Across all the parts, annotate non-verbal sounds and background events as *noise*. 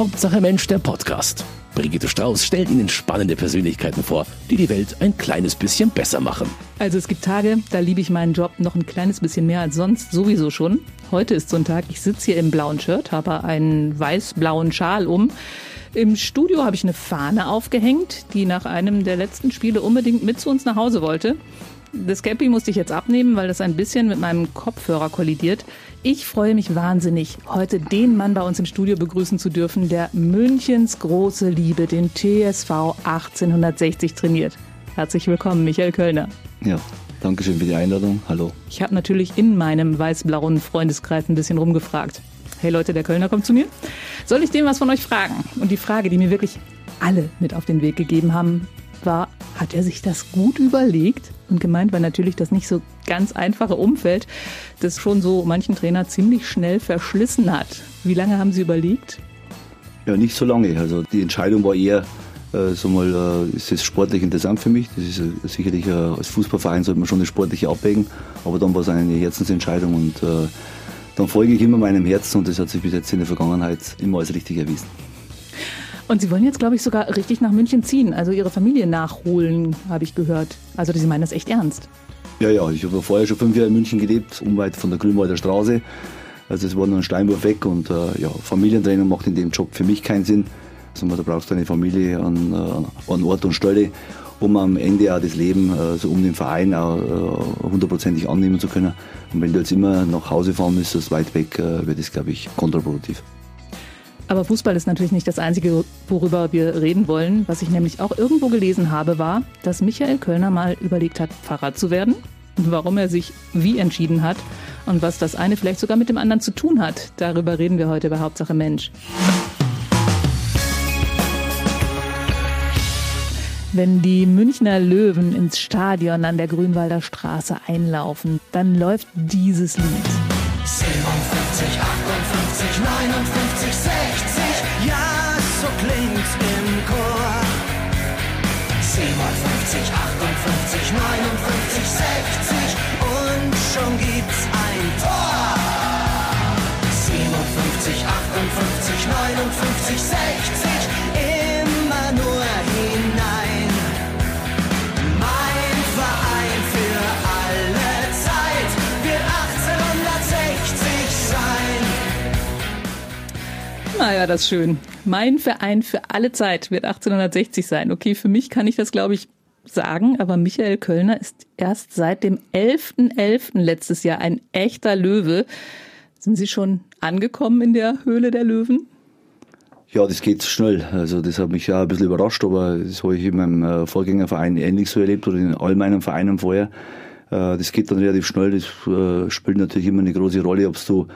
Hauptsache Mensch, der Podcast. Brigitte Strauß stellt Ihnen spannende Persönlichkeiten vor, die die Welt ein kleines bisschen besser machen. Also es gibt Tage, da liebe ich meinen Job noch ein kleines bisschen mehr als sonst, sowieso schon. Heute ist so ein Tag, ich sitze hier im blauen Shirt, habe einen weiß-blauen Schal um. Im Studio habe ich eine Fahne aufgehängt, die nach einem der letzten Spiele unbedingt mit zu uns nach Hause wollte. Das Cappy musste ich jetzt abnehmen, weil das ein bisschen mit meinem Kopfhörer kollidiert. Ich freue mich wahnsinnig, heute den Mann bei uns im Studio begrüßen zu dürfen, der Münchens große Liebe, den TSV 1860 trainiert. Herzlich willkommen, Michael Kölner. Ja, danke schön für die Einladung. Hallo. Ich habe natürlich in meinem weiß-blauen Freundeskreis ein bisschen rumgefragt. Hey Leute, der Kölner kommt zu mir. Soll ich dem was von euch fragen? Und die Frage, die mir wirklich alle mit auf den Weg gegeben haben, hat er sich das gut überlegt? Und gemeint war natürlich das nicht so ganz einfache Umfeld, das schon so manchen Trainer ziemlich schnell verschlissen hat. Wie lange haben Sie überlegt? Ja, nicht so lange. Also die Entscheidung war eher, äh, so mal, äh, ist es sportlich interessant für mich. Das ist äh, sicherlich äh, als Fußballverein sollte man schon das Sportliche abwägen, aber dann war es eine Herzensentscheidung und äh, dann folge ich immer meinem Herzen und das hat sich bis jetzt in der Vergangenheit immer als richtig erwiesen. Und Sie wollen jetzt, glaube ich, sogar richtig nach München ziehen, also Ihre Familie nachholen, habe ich gehört. Also Sie meinen das echt ernst? Ja, ja, ich habe vorher schon fünf Jahre in München gelebt, unweit von der Grünwalder Straße. Also es war nur ein Steinwurf weg und äh, ja, Familientraining macht in dem Job für mich keinen Sinn. Also da brauchst du eine Familie an, äh, an Ort und Stelle, um am Ende auch das Leben, äh, so um den Verein auch äh, hundertprozentig annehmen zu können. Und wenn du jetzt immer nach Hause fahren müsstest, weit weg, wird das, glaube ich, kontraproduktiv. Aber Fußball ist natürlich nicht das Einzige, worüber wir reden wollen. Was ich nämlich auch irgendwo gelesen habe, war, dass Michael Kölner mal überlegt hat, Pfarrer zu werden. Warum er sich wie entschieden hat und was das eine vielleicht sogar mit dem anderen zu tun hat. Darüber reden wir heute bei Hauptsache Mensch. Wenn die Münchner Löwen ins Stadion an der Grünwalder Straße einlaufen, dann läuft dieses Lied. 57, 58, 59, 60. Ja, so klingt's im Chor. 57, 58, 59, 60. Und schon gibt's ein Tor. 57, 58, 59, 60. Naja, das ist schön. Mein Verein für alle Zeit wird 1860 sein. Okay, für mich kann ich das, glaube ich, sagen, aber Michael Kölner ist erst seit dem 11.11. letztes Jahr ein echter Löwe. Sind Sie schon angekommen in der Höhle der Löwen? Ja, das geht schnell. Also das hat mich ja ein bisschen überrascht, aber das habe ich in meinem äh, Vorgängerverein ähnlich so erlebt oder in all meinen Vereinen vorher. Äh, Das geht dann relativ schnell. Das äh, spielt natürlich immer eine große Rolle, ob du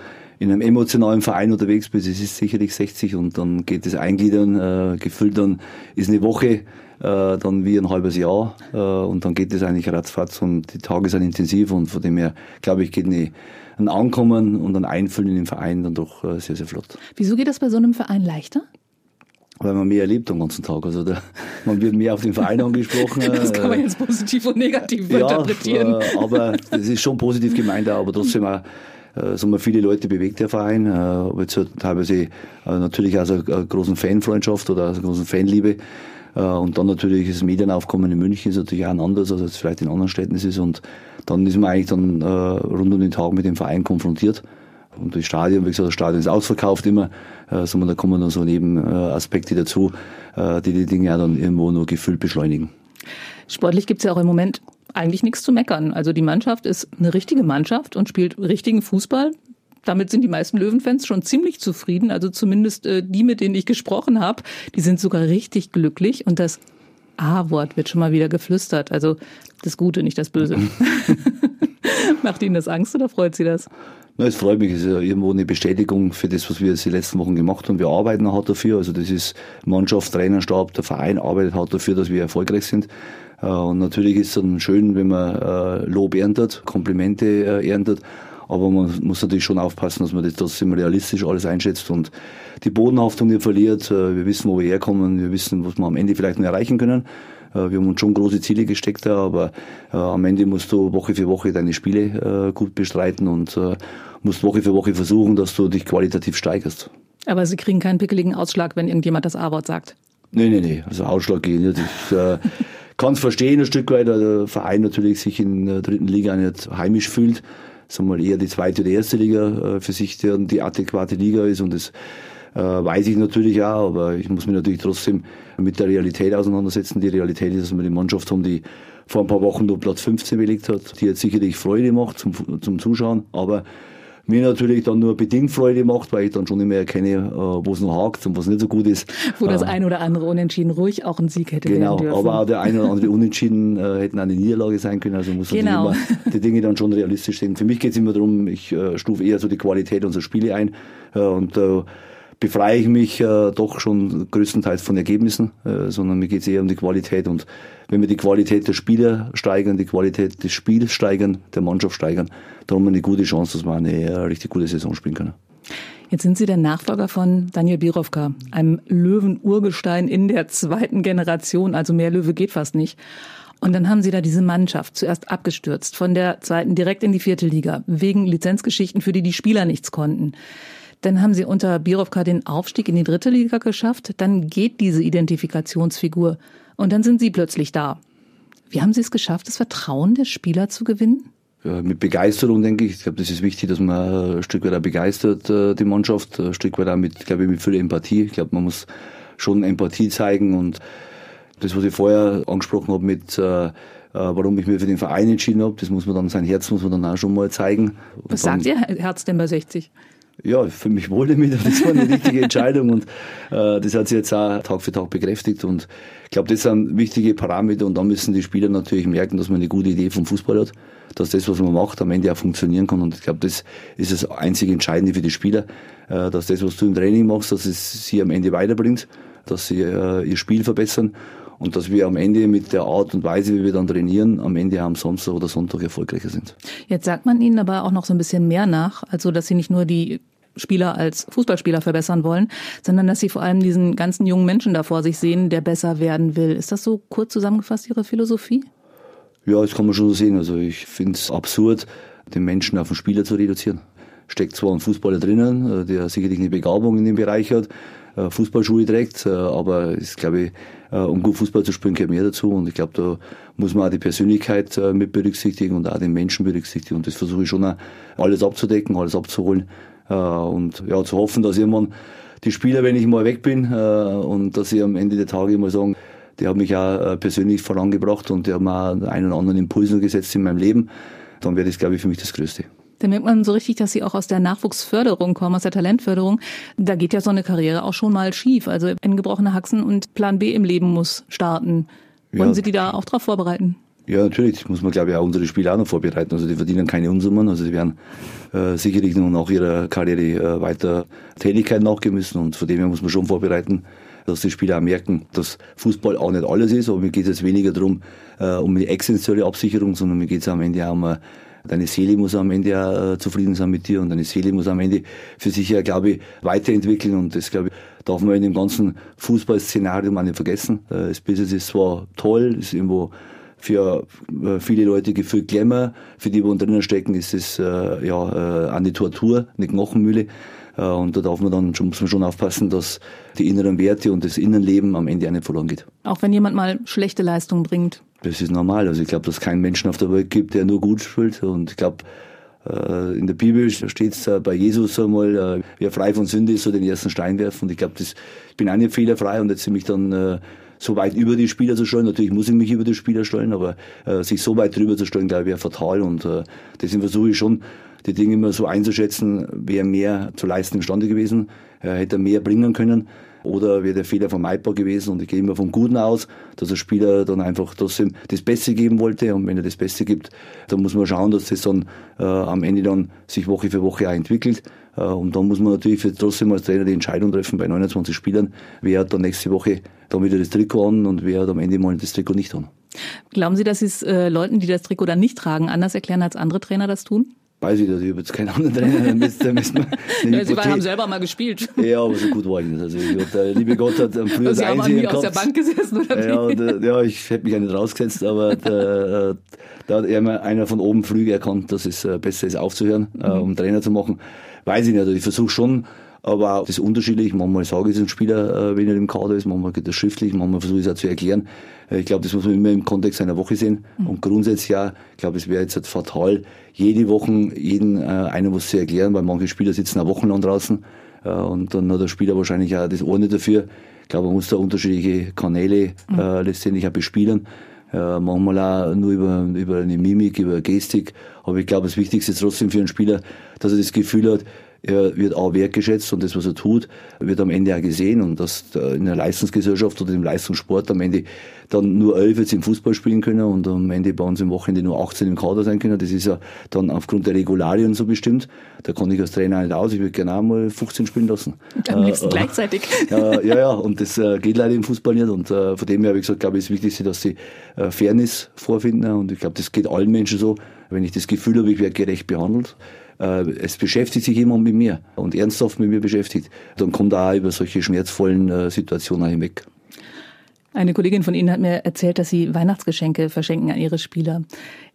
in einem emotionalen Verein unterwegs bist. Es ist sicherlich 60 und dann geht das Eingliedern, äh, gefüllt dann ist eine Woche, äh, dann wie ein halbes Jahr äh, und dann geht das eigentlich ratzfatz und die Tage sind intensiv und von dem her, glaube ich, geht eine, ein Ankommen und ein Einfüllen in den Verein dann doch äh, sehr, sehr flott. Wieso geht das bei so einem Verein leichter? Weil man mehr erlebt am ganzen Tag. Also da, man wird mehr auf den Verein angesprochen. *laughs* Das kann man äh, jetzt positiv und negativ ja, interpretieren. äh, aber das ist schon positiv gemeint, aber trotzdem auch, äh, wir, viele Leute bewegt der Verein. Äh, aber jetzt hat teilweise äh, natürlich auch so eine großen Fanfreundschaft oder eine große Fanliebe. Äh, und dann natürlich das Medienaufkommen in München ist natürlich auch ein anderes, als es vielleicht in anderen Städten ist. Und dann ist man eigentlich dann rund um den Tag mit dem Verein konfrontiert. Und das Stadion, wie gesagt, das Stadion ist ausverkauft immer. Äh, sondern da kommen dann so Nebenaspekte dazu, die die Dinge auch dann irgendwo nur gefühlt beschleunigen. Sportlich gibt's ja auch im Moment eigentlich nichts zu meckern. Also die Mannschaft ist eine richtige Mannschaft und spielt richtigen Fußball. Damit sind die meisten Löwenfans schon ziemlich zufrieden. Also zumindest äh, die, mit denen ich gesprochen habe, die sind sogar richtig glücklich. Und das A-Wort wird schon mal wieder geflüstert. Also das Gute, nicht das Böse. *laughs* Macht Ihnen das Angst oder freut Sie das? Na, es freut mich, es ist ja irgendwo eine Bestätigung für das, was wir jetzt die letzten Wochen gemacht haben. Wir arbeiten hart dafür. Also das ist Mannschaft, Trainerstab, der Verein arbeitet hart dafür, dass wir erfolgreich sind. Äh, Und natürlich ist es dann schön, wenn man äh, Lob erntet, Komplimente äh, erntet. Aber man muss natürlich schon aufpassen, dass man das trotzdem realistisch alles einschätzt und die Bodenhaftung nicht verliert. Wir wissen, wo wir herkommen, wir wissen, was wir am Ende vielleicht noch erreichen können. Wir haben uns schon große Ziele gesteckt, da, aber am Ende musst du Woche für Woche deine Spiele gut bestreiten und musst Woche für Woche versuchen, dass du dich qualitativ steigerst. Aber Sie kriegen keinen pickeligen Ausschlag, wenn irgendjemand das A-Wort sagt. Nee, nee, nee. Also Ausschlag gehen nicht. Kann es verstehen, ein Stück weit, weil der Verein natürlich sich in der dritten Liga nicht heimisch fühlt. Sagen wir mal eher die zweite oder erste Liga äh, für sich der, die adäquate Liga ist und das äh, weiß ich natürlich auch, aber ich muss mich natürlich trotzdem mit der Realität auseinandersetzen. Die Realität ist, dass wir die Mannschaft haben, die vor ein paar Wochen nur Platz 15 belegt hat, die jetzt sicherlich Freude macht zum, zum Zuschauen, aber mir natürlich dann nur bedingt Freude macht, weil ich dann schon immer erkenne, äh, wo es noch hakt und was nicht so gut ist. Wo das Äh, ein oder andere Unentschieden ruhig auch ein Sieg hätte Genau, werden dürfen. aber auch der eine oder andere Unentschieden äh, hätten eine Niederlage sein können. Also muss man Genau. immer die Dinge dann schon realistisch sehen. Für mich geht es immer darum, ich stufe eher so die Qualität unserer Spiele ein und befreie ich mich äh, doch schon größtenteils von Ergebnissen, äh, sondern mir geht es eher um die Qualität. Und wenn wir die Qualität der Spieler steigern, die Qualität des Spiels steigern, der Mannschaft steigern, dann haben wir eine gute Chance, dass wir eine äh, richtig gute Saison spielen können. Jetzt sind Sie der Nachfolger von Daniel Birovka, einem Löwen-Urgestein in der zweiten Generation, also mehr Löwe geht fast nicht. Und dann haben Sie da diese Mannschaft zuerst abgestürzt, von der zweiten direkt in die vierte Liga, wegen Lizenzgeschichten, für die die Spieler nichts konnten. Dann haben Sie unter Birovka den Aufstieg in die dritte Liga geschafft, dann geht diese Identifikationsfigur und dann sind Sie plötzlich da. Wie haben Sie es geschafft, das Vertrauen der Spieler zu gewinnen? Mit Begeisterung, denke ich. Ich glaube, das ist wichtig, dass man ein Stück weit auch begeistert, äh, die Mannschaft, ein Stück weit auch mit, glaube ich, mit viel Empathie. Ich glaube, man muss schon Empathie zeigen und das, was ich vorher angesprochen habe mit, äh, äh, warum ich mich für den Verein entschieden habe, das muss man dann, sein Herz muss man dann auch schon mal zeigen. Und Was sagt Ihr Herz denn bei 60? Ja, für mich wohl damit. Das war eine richtige Entscheidung und äh, das hat sich jetzt auch Tag für Tag bekräftigt. Und ich glaube, das sind wichtige Parameter und dann müssen die Spieler natürlich merken, dass man eine gute Idee vom Fußball hat, dass das, was man macht, am Ende auch funktionieren kann. Und ich glaube, das ist das einzige Entscheidende für die Spieler, äh, dass das, was du im Training machst, dass es sie am Ende weiterbringt, dass sie äh, ihr Spiel verbessern und dass wir am Ende mit der Art und Weise, wie wir dann trainieren, am Ende am Samstag oder Sonntag erfolgreicher sind. Jetzt sagt man ihnen aber auch noch so ein bisschen mehr nach, also dass sie nicht nur die Spieler als Fußballspieler verbessern wollen, sondern dass sie vor allem diesen ganzen jungen Menschen da vor sich sehen, der besser werden will. Ist das so kurz zusammengefasst Ihre Philosophie? Ja, das kann man schon so sehen. Also ich finde es absurd, den Menschen auf den Spieler zu reduzieren. Steckt zwar ein Fußballer drinnen, äh, der sicherlich eine Begabung in dem Bereich hat, äh, Fußballschuhe trägt, äh, aber ist, glaube ich, um gut Fußball zu spielen, gehört mehr dazu. Und ich glaube, da muss man auch die Persönlichkeit mit berücksichtigen und auch den Menschen berücksichtigen. Und das versuche ich schon auch alles abzudecken, alles abzuholen. Äh, Und ja, zu hoffen, dass irgendwann die Spieler, wenn ich mal weg bin, äh, und dass sie am Ende der Tage mal sagen, der hat mich auch äh, persönlich vorangebracht und hat mir auch einen oder anderen Impuls noch gesetzt in meinem Leben, dann wäre das, glaube ich, für mich das Größte. Da merkt man so richtig, dass sie auch aus der Nachwuchsförderung kommen, aus der Talentförderung. Da geht ja so eine Karriere auch schon mal schief. Also ein gebrochener Haxen und Plan B im Leben muss starten. Wollen Ja. Sie die da auch drauf vorbereiten? Ja, natürlich, muss man, glaube ich, auch unsere Spieler auch noch vorbereiten. Also die verdienen keine Unsummen, also die werden äh, sicherlich noch nach ihrer Karriere äh, weiter Tätigkeit nachgehen müssen. Und von dem her muss man schon vorbereiten, dass die Spieler auch merken, dass Fußball auch nicht alles ist, aber mir geht es jetzt weniger darum, äh, um eine existenzielle Absicherung, sondern mir geht es am Ende auch um äh, Deine Seele muss am Ende auch äh, zufrieden sein mit dir. Und deine Seele muss am Ende für sich ja, glaube ich, weiterentwickeln. Und das, glaube ich, darf man in dem ganzen Fußballszenario auch nicht vergessen. Äh, Das Business ist zwar toll, ist irgendwo für äh, viele Leute gefühlt Glamour, für die, die drinnen stecken, ist es äh, ja äh, eine Tortur, eine Knochenmühle. Äh, und da darf man dann schon, muss man schon aufpassen, dass die inneren Werte und das Innenleben am Ende auch nicht verloren geht. Auch wenn jemand mal schlechte Leistung bringt. Das ist normal. Also ich glaube, dass es keinen Menschen auf der Welt gibt, der nur gut spielt. Und ich glaube, äh, in der Bibel steht es bei Jesus einmal, wer frei von Sünde ist, soll den ersten Stein werfen. Und ich glaube, ich bin auch nicht fehlerfrei und jetzt mich dann äh, so weit über die Spieler zu stellen. Natürlich muss ich mich über die Spieler stellen, aber äh, sich so weit drüber zu stellen, glaube ich, wäre fatal. Und äh, deswegen versuche ich schon, die Dinge immer so einzuschätzen, wer mehr zu leisten imstande gewesen, äh, hätte er mehr bringen können oder wäre der Fehler vermeidbar gewesen und ich gehe immer vom Guten aus, dass der Spieler dann einfach trotzdem das Beste geben wollte und wenn er das Beste gibt, dann muss man schauen, dass das dann äh, am Ende dann sich Woche für Woche auch entwickelt und dann muss man natürlich trotzdem als Trainer die Entscheidung treffen bei 29 Spielern, wer hat dann nächste Woche dann wieder das Trikot an und wer hat am Ende mal das Trikot nicht an. Glauben Sie, dass Sie es äh, Leuten, die das Trikot dann nicht tragen, anders erklären, als andere Trainer das tun? Weiß ich, dass ich habe jetzt keinen anderen Trainer, da müsste, müsste *laughs* Ja, Sie haben selber mal gespielt. Ja, aber so gut war ich nicht. Also ich, hab, der liebe Gott hat am früher das Sie haben Einsehen mir aus der gehabt. Bank gesessen oder Ja, und, äh, ja, ich hätte mich ja nicht rausgesetzt, aber der, äh, da hat einer von oben früh erkannt, dass es äh, besser ist aufzuhören, äh, um Trainer zu machen. Weiß ich nicht. Also ich versuche schon aber auch das unterschiedlich. Manchmal sage ich es einem Spieler, äh, wenn er im Kader ist, manchmal geht das schriftlich, manchmal versuche ich es auch zu erklären. Äh, ich glaube, das muss man immer im Kontext einer Woche sehen. Mhm. Und grundsätzlich ja, ich glaube, es wäre jetzt halt fatal, jede Woche jeden äh, einer was zu erklären, weil manche Spieler sitzen auch wochenlang draußen äh, und dann hat der Spieler wahrscheinlich auch das Ohr nicht dafür. Ich glaube, man muss da unterschiedliche Kanäle mhm. äh, letztendlich auch bespielen. Äh, manchmal auch nur über, über eine Mimik, über Gestik. Aber ich glaube, das Wichtigste ist trotzdem für einen Spieler, dass er das Gefühl hat, er wird auch wertgeschätzt und das, was er tut, wird am Ende auch gesehen und dass in der Leistungsgesellschaft oder im Leistungssport am Ende dann nur elf jetzt im Fußball spielen können und am Ende bei uns im Wochenende nur 18 im Kader sein können. Das ist ja dann aufgrund der Regularien so bestimmt. Da kann ich als Trainer nicht aus. Ich würde gerne auch mal 15 spielen lassen. *laughs* Am liebsten äh, gleichzeitig. *laughs* Äh, ja, ja, und das äh, geht leider im Fußball nicht. Und äh, von dem her habe ich gesagt, glaube ich, ist wichtig, dass sie äh, Fairness vorfinden. Und ich glaube, das geht allen Menschen so. Wenn ich das Gefühl habe, ich werde gerecht behandelt, es beschäftigt sich jemand mit mir und ernsthaft mit mir beschäftigt, dann kommt er auch über solche schmerzvollen äh, Situationen hinweg. Eine Kollegin von Ihnen hat mir erzählt, dass Sie Weihnachtsgeschenke verschenken an Ihre Spieler.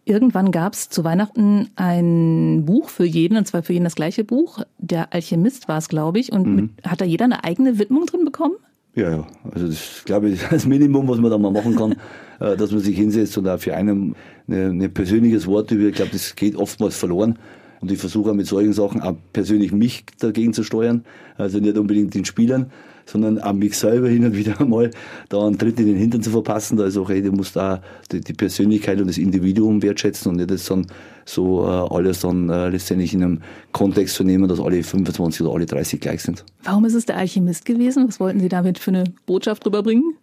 Irgendwann gab es zu Weihnachten ein Buch für jeden, und zwar für jeden das gleiche Buch. Der Alchemist war es, glaube ich. Und mhm. mit, hat da jeder eine eigene Widmung drin bekommen? Ja, ja. Also das glaube ich *laughs* das Minimum, was man da mal machen kann, *laughs* äh, dass man sich hinsetzt und auch für einen ein persönliches Wort über. Ich glaube, das geht oftmals verloren. Und ich versuche mit solchen Sachen auch persönlich mich dagegen zu steuern. Also nicht unbedingt den Spielern, sondern auch mich selber hin und wieder einmal da einen Tritt in den Hintern zu verpassen. Da ist auch, hey, du musst da die, die Persönlichkeit und das Individuum wertschätzen und nicht das dann so äh, alles dann äh, letztendlich in einem Kontext zu nehmen, dass alle 25 oder alle 30 gleich sind. Warum ist es der Alchemist gewesen? Was wollten Sie damit für eine Botschaft rüberbringen?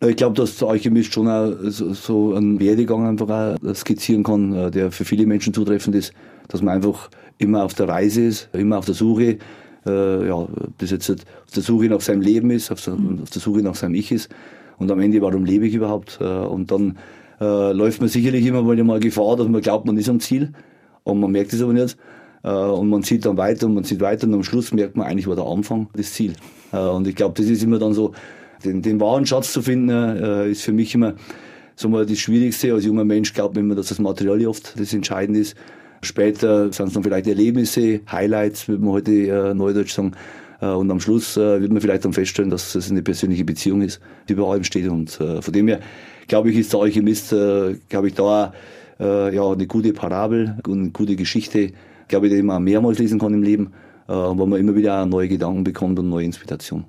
Ich glaube, dass der Alchemist schon auch so, einen Werdegang einfach auch skizzieren kann, äh, der für viele Menschen zutreffend ist dass man einfach immer auf der Reise ist, immer auf der Suche, äh, ja, bis jetzt auf der Suche nach seinem Leben ist, auf der, auf der Suche nach seinem Ich ist und am Ende, warum lebe ich überhaupt? Äh, und dann äh, läuft man sicherlich immer mal Gefahr, dass man glaubt, man ist am Ziel und man merkt es aber nicht. Äh, und man sieht dann weiter und man sieht weiter und am Schluss merkt man eigentlich war der Anfang das Ziel. Äh, und ich glaube, das ist immer dann so, den, den wahren Schatz zu finden, ist für mich immer so mal das Schwierigste. Als junger Mensch glaubt man immer, dass das Material oft das Entscheidende ist. Später sind es dann vielleicht Erlebnisse, Highlights, würde man heute äh, neudeutsch sagen. Äh, und am Schluss äh, wird man vielleicht dann feststellen, dass es eine persönliche Beziehung ist, die über allem steht. Und äh, von dem her, glaube ich, ist der Alchemist, äh, glaube ich, da äh, ja, eine gute Parabel und eine gute Geschichte, glaube ich, die man mehrmals lesen kann im Leben, äh, wo man immer wieder neue Gedanken bekommt und neue Inspiration.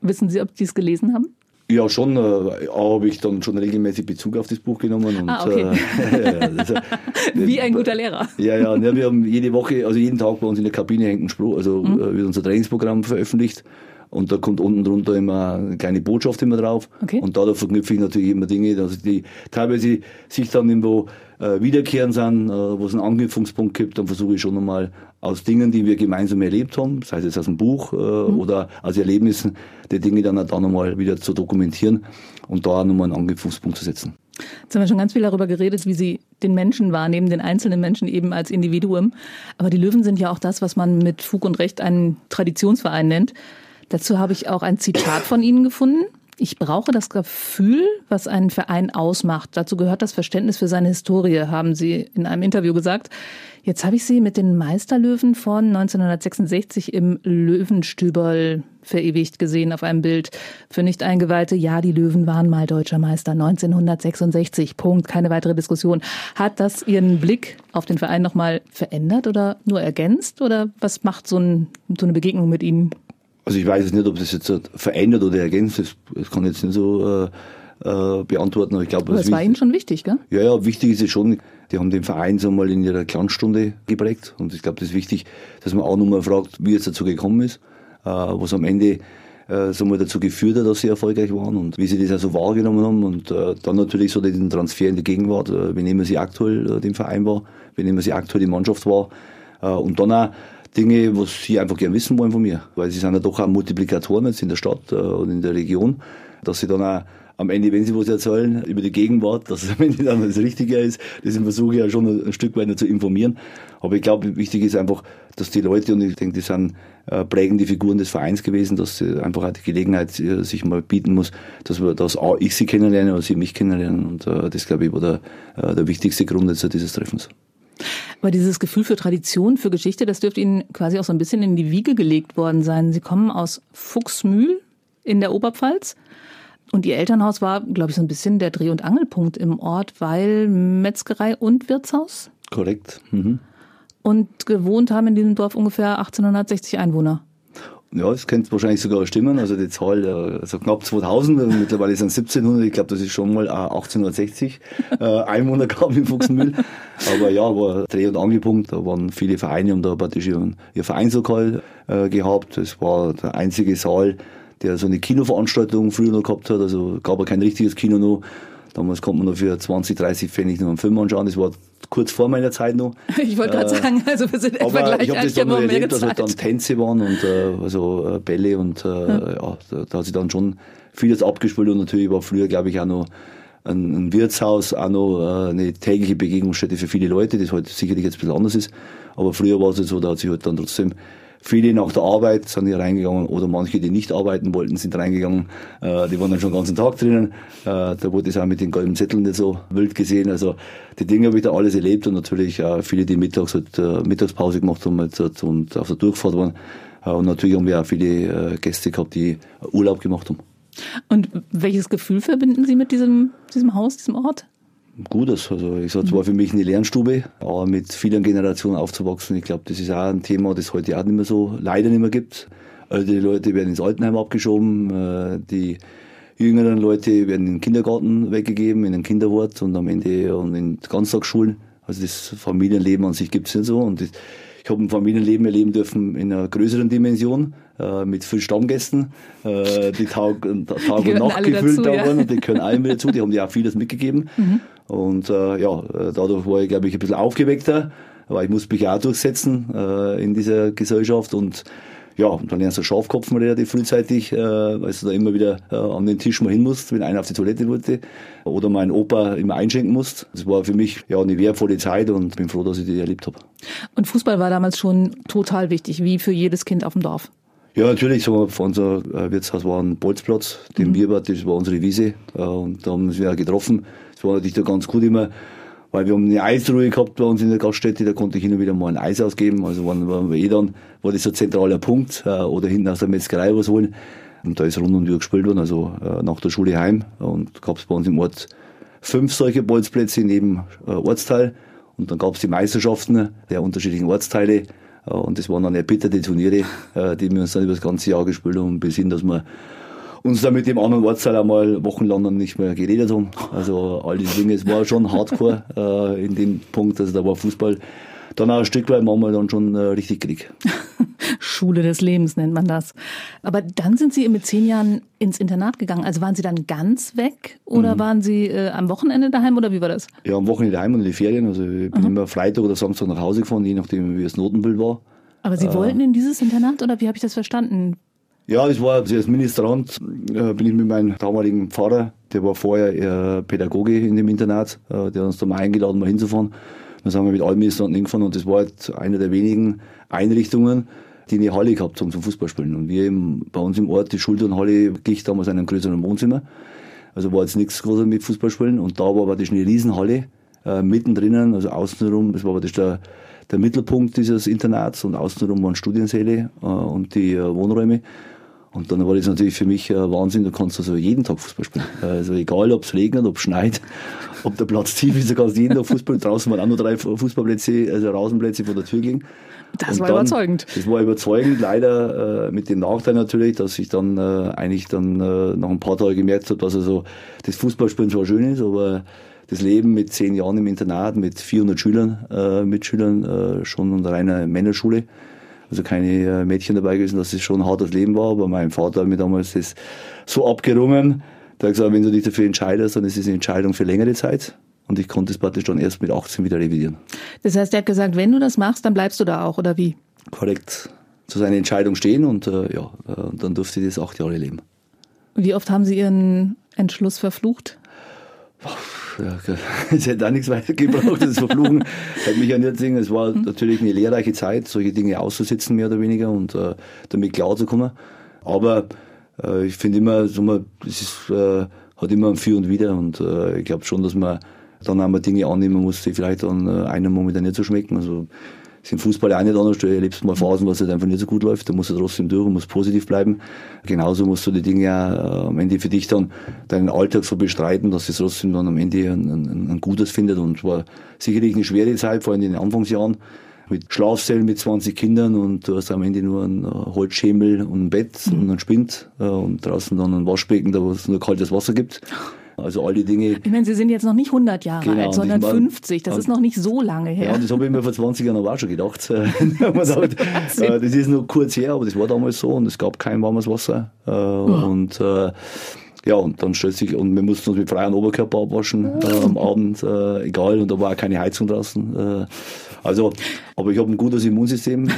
Wissen Sie, ob Sie es gelesen haben? Ja, schon. Äh, habe ich dann schon regelmäßig Bezug auf das Buch genommen. Und, ah, okay. äh, *laughs* also, *laughs* Wie ein guter Lehrer. Ja, ja, ja. Wir haben jede Woche, also jeden Tag bei uns in der Kabine hängt ein Spruch, also mhm. Äh, wird unser Trainingsprogramm veröffentlicht. Und da kommt unten drunter immer eine kleine Botschaft immer drauf. Okay. Und da verknüpfe ich natürlich immer Dinge, dass die teilweise sich dann irgendwo äh, wiederkehren sind, äh, wo es einen Anknüpfungspunkt gibt, dann versuche ich schon einmal aus Dingen, die wir gemeinsam erlebt haben, sei es aus dem Buch äh, mhm. oder aus Erlebnissen, die Dinge dann auch da nochmal wieder zu dokumentieren und da nochmal einen Anknüpfungspunkt zu setzen. Jetzt haben wir schon ganz viel darüber geredet, wie Sie den Menschen wahrnehmen, den einzelnen Menschen eben als Individuum. Aber die Löwen sind ja auch das, was man mit Fug und Recht einen Traditionsverein nennt. Dazu habe ich auch ein Zitat von Ihnen gefunden. Ich brauche das Gefühl, was einen Verein ausmacht. Dazu gehört das Verständnis für seine Historie, haben Sie in einem Interview gesagt. Jetzt habe ich Sie mit den Meisterlöwen von 1966 im Löwenstüberl verewigt gesehen auf einem Bild. Für Nicht-Eingeweihte, ja, die Löwen waren mal deutscher Meister 1966. Punkt, keine weitere Diskussion. Hat das Ihren Blick auf den Verein nochmal verändert oder nur ergänzt? Oder was macht so, ein, so eine Begegnung mit Ihnen? Also ich weiß nicht, ob das jetzt verändert oder ergänzt, das, das kann ich jetzt nicht so äh, äh, beantworten. Aber ich glaube, aber es war Ihnen schon wichtig, gell? Ja, ja, wichtig ist es schon. Die haben den Verein so mal in ihrer Glanzstunde geprägt. Und ich glaube, das ist wichtig, dass man auch nochmal fragt, wie es dazu gekommen ist, äh, was am Ende äh, so mal dazu geführt hat, dass sie erfolgreich waren und wie sie das also wahrgenommen haben. Und äh, dann natürlich so diesen Transfer in die Gegenwart, äh, wie nehmen sie aktuell äh, den Verein war, wie nehmen sie aktuell die Mannschaft war. Äh, und dann auch Dinge, was sie einfach gerne wissen wollen von mir. Weil sie sind ja doch auch Multiplikatoren jetzt in der Stadt äh, und in der Region, dass sie dann auch am Ende, wenn sie was erzählen über die Gegenwart, dass es am Ende dann das Richtige ist, das versuche ich ja schon ein Stück weit zu informieren. Aber ich glaube, wichtig ist einfach, dass die Leute, und ich denke, die sind äh, prägende Figuren des Vereins gewesen, dass sie einfach auch die Gelegenheit äh, sich mal bieten muss, dass wir, dass auch ich sie kennenlerne oder sie mich kennenlernen. Und das, glaube ich, war der, der wichtigste Grund jetzt dieses Treffens. Aber dieses Gefühl für Tradition, für Geschichte, das dürfte Ihnen quasi auch so ein bisschen in die Wiege gelegt worden sein. Sie kommen aus Fuchsmühl in der Oberpfalz. Und Ihr Elternhaus war, glaube ich, so ein bisschen der Dreh- und Angelpunkt im Ort, weil Metzgerei und Wirtshaus. Korrekt. Mhm. Und gewohnt haben in diesem Dorf ungefähr 1860 Einwohner. Ja, das könnte wahrscheinlich sogar stimmen. Also die Zahl, äh, also knapp 2000, mittlerweile sind es 1700. Ich glaube, das ist schon mal 1860 äh, Einwohner gab in Fuchsenmühl. Aber ja, war Dreh- und Angelpunkt. Da waren viele Vereine und da praktisch ihr, ihr Vereinslokal äh, gehabt. Das war der einzige Saal, der so eine Kinoveranstaltung früher noch gehabt hat. Also gab er kein richtiges Kino noch. Damals konnte man noch für 20, 30 Pfennig noch einen Film anschauen. Das war kurz vor meiner Zeit noch. *laughs* Ich wollte gerade Äh, sagen, also wir sind etwa gleich ich habe das dann noch erlebt, dass halt dann. Tänze waren und äh, also äh, Bälle und äh, ja, da, da hat sich dann schon vieles abgespielt und natürlich war früher, glaube ich, auch noch ein, ein Wirtshaus auch noch äh, eine tägliche Begegnungsstätte für viele Leute, das heute sicherlich jetzt ein bisschen anders ist. Aber früher war es halt so, da hat sich halt dann trotzdem viele nach der Arbeit sind hier reingegangen oder manche, die nicht arbeiten wollten, sind reingegangen. Äh, die waren dann schon den ganzen Tag drinnen. Äh, da wurde es auch mit den gelben Zetteln nicht so wild gesehen. Also die Dinge habe ich da alles erlebt und natürlich äh, viele, die mittags halt, äh, Mittagspause gemacht haben halt, und auf der Durchfahrt waren. Äh, und natürlich haben wir auch viele äh, Gäste gehabt, die Urlaub gemacht haben. Und welches Gefühl verbinden Sie mit diesem, diesem Haus, diesem Ort? Gutes. Also ich sag, es war für mich eine Lernstube, aber mit vielen Generationen aufzuwachsen. Ich glaube, das ist auch ein Thema, das heute auch nicht mehr so leider nicht mehr gibt. Ältere Leute werden ins Altenheim abgeschoben, äh, die jüngeren Leute werden in den Kindergarten weggegeben, in den Kinderwort und am Ende und in Ganztagsschulen. Also das Familienleben an sich gibt's nicht so. Und das, ich habe ein Familienleben erleben dürfen in einer größeren Dimension, äh, mit viel Stammgästen, äh, die Tag, Tag und Nacht alle gefüllt dazu, da ja. waren und die können allen wieder zu, die haben dir auch vieles mitgegeben. *laughs* Und äh, ja, äh, dadurch war ich, glaube ich, ein bisschen aufgeweckter, weil ich musste mich auch durchsetzen äh, in dieser Gesellschaft und ja, und dann lernst du Schafkopfen relativ frühzeitig, äh, weil du da immer wieder äh, an den Tisch mal hin musst, wenn einer auf die Toilette wollte oder mein Opa immer einschenken musst. Das war für mich ja eine wertvolle Zeit und bin froh, dass ich die erlebt habe. Und Fußball war damals schon total wichtig, wie für jedes Kind auf dem Dorf. Ja, natürlich, vor unser äh, Wirtshaus war ein Bolzplatz, den Bierbad, das war unsere Wiese, äh, und da haben wir uns wieder getroffen. Das war natürlich da ganz gut immer, weil wir haben eine Eisruhe gehabt bei uns in der Gaststätte, da konnte ich hin und wieder mal ein Eis ausgeben, also waren, waren wir eh dann, war das so ein zentraler Punkt, äh, oder hinten aus der Metzgerei was holen. Und da ist rund um die Uhr gespielt worden, also nach der Schule heim, und gab es bei uns im Ort fünf solche Bolzplätze in jedem Ortsteil. Und dann gab es die Meisterschaften der unterschiedlichen Ortsteile. Äh, Und das waren dann erbitterte Turniere, äh, die wir uns dann über das ganze Jahr gespielt haben, bis hin, dass wir uns dann mit dem anderen Ortsteil einmal wochenlang dann nicht mehr geredet haben. Also all diese Dinge, es war schon hardcore *laughs* äh, in dem Punkt, also da war Fußball dann auch ein Stück weit manchmal dann schon äh, richtig Krieg. *laughs* Schule des Lebens nennt man das. Aber dann sind Sie mit zehn Jahren ins Internat gegangen. Also waren Sie dann ganz weg oder waren Sie äh, am Wochenende daheim oder wie war das? Ja, am Wochenende heim und in die Ferien, also ich bin immer Freitag oder Samstag nach Hause gefahren, je nachdem wie das Notenbild war. Aber Sie wollten in dieses Internat oder wie habe ich das verstanden? Ja, das war also als Ministrant äh, bin ich mit meinem damaligen Pfarrer, der war vorher äh, Pädagoge in dem Internat, äh, der hat uns da mal eingeladen, mal hinzufahren. Dann sind wir mit allen Ministranten hingefahren und das war halt einer der wenigen Einrichtungen, die eine Halle gehabt haben zum Fußballspielen. Und wir im, bei uns im Ort, die Schulturnhalle, glich damals in einem größeren Wohnzimmer. Also war jetzt nichts Großes mit Fußballspielen. Und da war praktisch eine Riesenhalle, äh, mittendrin, also außenrum, das war praktisch der, der Mittelpunkt dieses Internats und außenrum waren Studiensäle äh, und die äh, Wohnräume. Und dann war das natürlich für mich äh, Wahnsinn, da kannst du so jeden Tag Fußball spielen. Also egal, ob es regnet, ob es schneit, *laughs* ob der Platz tief ist, du kannst jeden Tag Fußball. Draußen waren auch noch drei Fußballplätze, also Rasenplätze vor der Tür ging. Das Und war dann- überzeugend. Das war überzeugend, leider äh, mit dem Nachteil natürlich, dass ich dann äh, eigentlich dann äh, nach ein paar Tagen gemerkt habe, dass also das Fußballspielen zwar schön ist, aber das Leben mit zehn Jahren im Internat, mit 400 Schülern, äh, Mitschülern, äh, schon unter einer Männerschule, also keine äh, Mädchen dabei gewesen, dass es schon ein hartes Leben war, aber mein Vater hat mir damals das so abgerungen, der hat gesagt, wenn du dich dafür entscheidest, dann ist es eine Entscheidung für längere Zeit. Und ich konnte es praktisch dann erst mit 18 wieder revidieren. Das heißt, er hat gesagt, wenn du das machst, dann bleibst du da auch oder wie? korrekt zu seiner Entscheidung stehen und äh, ja, äh, und dann durfte ich das acht Jahre leben. Wie oft haben Sie Ihren Entschluss verflucht? *laughs* Es hätte auch nichts weiter gebraucht, das Verfluchen *laughs* hätte mich ja nicht singen. Es war natürlich eine lehrreiche Zeit, solche Dinge auszusitzen, mehr oder weniger, und äh, damit klarzukommen. Aber äh, ich finde immer, so es ist, äh, hat immer ein Für und Wider und äh, ich glaube schon, dass man dann einmal Dinge annehmen muss, die vielleicht dann äh, einem Moment nicht so schmecken. Also ist im Fußball auch nicht anders. Du erlebst mal Phasen, was halt einfach nicht so gut läuft. Da musst du trotzdem durch und musst positiv bleiben. Genauso musst du die Dinge auch, äh, am Ende für dich dann deinen Alltag so bestreiten, dass es trotzdem dann am Ende ein, ein, ein Gutes findet. Und war sicherlich eine schwere Zeit, vor allem in den Anfangsjahren mit Schlafzellen mit 20 Kindern und du hast am Ende nur einen äh, Holzschemel und ein Bett mhm. und einen Spind äh, und draußen dann ein Waschbecken, da wo es nur kaltes Wasser gibt. Also all die Dinge. Ich meine, Sie sind jetzt noch nicht 100 Jahre genau, alt, sondern 50. Das ist noch nicht so lange her. Ja, das habe ich mir vor 20 Jahren aber auch schon gedacht. *laughs* sagt, äh, das ist nur kurz her, aber das war damals so und es gab kein warmes Wasser. Äh. Und äh, ja, und dann stellt sich, und wir mussten uns mit freiem Oberkörper abwaschen äh, am Abend, äh, egal, und da war auch keine Heizung draußen. Äh, also, aber ich habe ein gutes Immunsystem äh,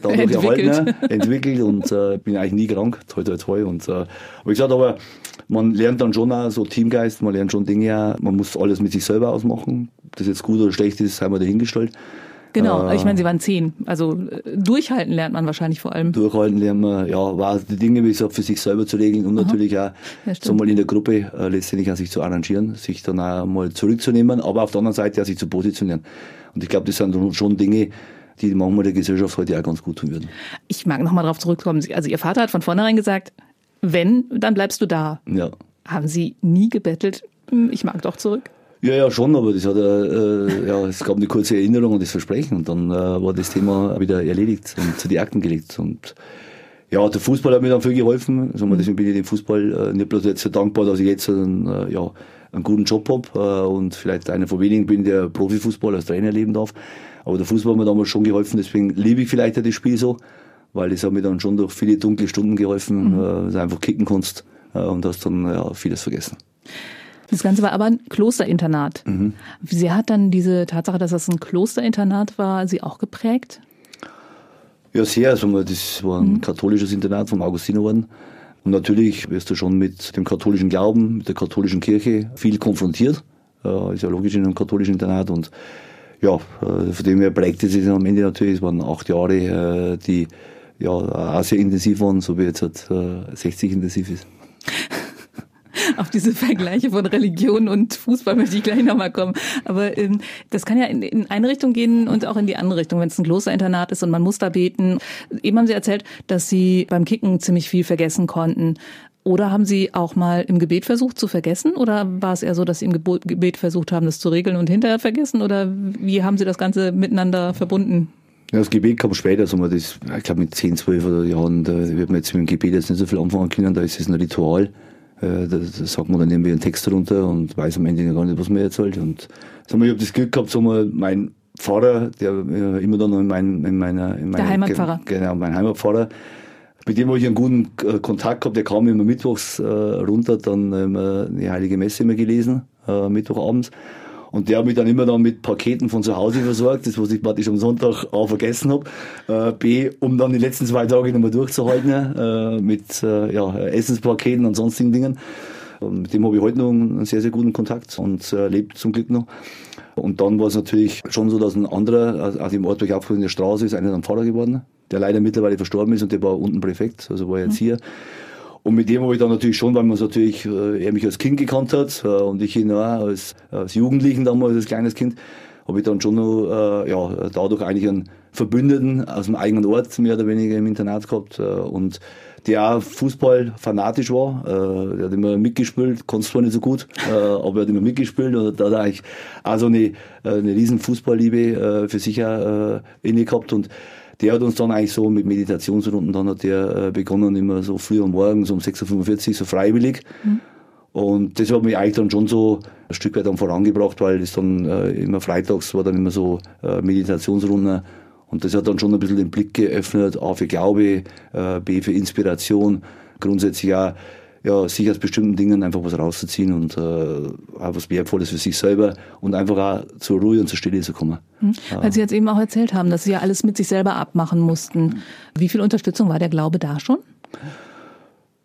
dadurch entwickelt. erhalten, entwickelt und äh, bin eigentlich nie krank, toi toi toi. Und, äh, ich gesagt, aber man lernt dann schon auch so Teamgeist, man lernt schon Dinge, man muss alles mit sich selber ausmachen. Das jetzt gut oder schlecht ist, haben wir dahingestellt. Genau, äh, ich meine, Sie waren zehn. Also äh, durchhalten lernt man wahrscheinlich vor allem. Durchhalten lernt man, ja, war die Dinge, wie gesagt, für sich selber zu regeln und Aha. natürlich auch ja, so mal in der Gruppe äh, letztendlich auch sich zu arrangieren, sich dann auch mal zurückzunehmen, aber auf der anderen Seite auch sich zu positionieren. Und ich glaube, das sind schon Dinge, die manchmal der Gesellschaft heute auch ganz gut tun würden. Ich mag nochmal darauf zurückkommen. Also Ihr Vater hat von vornherein gesagt, wenn, dann bleibst du da. Ja. Haben Sie nie gebettelt, hm, ich mag doch zurück? Ja, ja, schon, aber das hat, äh, ja, es gab eine kurze Erinnerung und das Versprechen und dann äh, war das Thema wieder erledigt und zu die Akten gelegt und ja, der Fußball hat mir dann viel geholfen. Also, deswegen bin ich dem Fußball äh, nicht bloß jetzt so dankbar, dass ich jetzt einen, äh, ja, einen guten Job habe äh, und vielleicht einer von wenigen bin, der Profifußball als Trainer leben darf. Aber der Fußball hat mir damals schon geholfen, deswegen liebe ich vielleicht auch das Spiel so, weil es hat mir dann schon durch viele dunkle Stunden geholfen, mhm. äh, dass du einfach kicken kannst äh, und hast dann ja, vieles vergessen. Das Ganze war aber ein Klosterinternat. Mhm. Wie sehr hat dann diese Tatsache, dass das ein Klosterinternat war, Sie auch geprägt? Ja, sehr. Also das war ein mhm. katholisches Internat vom Augustinerorden. Und natürlich wirst du schon mit dem katholischen Glauben, mit der katholischen Kirche viel konfrontiert. Äh, ist ja logisch in einem katholischen Internat. Und ja, äh, von dem her prägt es sich am Ende natürlich. Es waren acht Jahre, äh, die ja auch sehr intensiv waren, so wie jetzt halt, äh, 60 intensiv ist. *laughs* auf diese Vergleiche von Religion und Fußball möchte ich gleich nochmal kommen. Aber ähm, das kann ja in, in eine Richtung gehen und auch in die andere Richtung, wenn es ein Klosterinternat ist und man muss da beten. Eben haben Sie erzählt, dass Sie beim Kicken ziemlich viel vergessen konnten. Oder haben Sie auch mal im Gebet versucht zu vergessen? Oder war es eher so, dass Sie im Gebet versucht haben, das zu regeln und hinterher vergessen? Oder wie haben Sie das Ganze miteinander verbunden? Ja, das Gebet kam später, also das, ich glaube mit 10, 12 Jahren, da wird man jetzt mit dem Gebet jetzt nicht so viel anfangen können, da ist es ein Ritual. Äh, sagt man dann irgendwie einen Text runter und weiß am Ende gar nicht, was man erzählt. Und sag mal, ich habe das Glück gehabt, sag mal, mein Pfarrer, der äh, immer dann noch in, mein, in meiner, in meiner der Heimatpfarrer. Genau, mein Heimatpfarrer. Mit dem habe ich einen guten äh, Kontakt gehabt. Der kam immer mittwochs runter, dann immer die Heilige Messe immer gelesen, äh, Mittwochabends. Und der hat mich dann immer dann mit Paketen von zu Hause versorgt, das was ich praktisch am Sonntag A vergessen habe, äh, B, um dann die letzten zwei Tage nochmal durchzuhalten, äh, mit äh, ja, Essenspaketen und sonstigen Dingen. Und mit dem habe ich heute noch einen sehr, sehr guten Kontakt und äh, lebt zum Glück noch. Und dann war es natürlich schon so, dass ein anderer aus dem Ort, wo ich aufgekommen in der Straße ist, einer dann Pfarrer geworden, der leider mittlerweile verstorben ist und der war unten Präfekt, also war jetzt mhm. hier. Und mit dem habe ich dann natürlich schon, weil man natürlich, äh, er mich als Kind gekannt hat äh, und ich ihn auch als, als Jugendlichen damals, als kleines Kind, habe ich dann schon noch, äh, ja, dadurch eigentlich einen Verbündeten aus dem eigenen Ort mehr oder weniger im Internat gehabt äh, und der auch Fußball fanatisch war. Äh, der hat immer mitgespielt, konnte zwar nicht so gut, äh, aber er hat immer mitgespielt und da hat eigentlich auch so eine, äh, eine riesen Fußballliebe äh, für sich auch, äh, inne gehabt und der hat uns dann eigentlich so mit Meditationsrunden, dann hat der äh, begonnen, immer so früh am Morgen, so um 6.45 Uhr, so freiwillig. Mhm. Und das hat mich eigentlich dann schon so ein Stück weit dann vorangebracht, weil das dann äh, immer freitags war dann immer so äh, Meditationsrunden. Und das hat dann schon ein bisschen den Blick geöffnet, A für Glaube, äh, B für Inspiration, grundsätzlich auch ja, sich aus bestimmten Dingen einfach was rauszuziehen und äh, auch was Wertvolles für sich selber und einfach auch zur Ruhe und zur Stille zu kommen. Mhm. Weil Sie jetzt eben auch erzählt haben, dass Sie ja alles mit sich selber abmachen mussten. Wie viel Unterstützung war der Glaube da schon?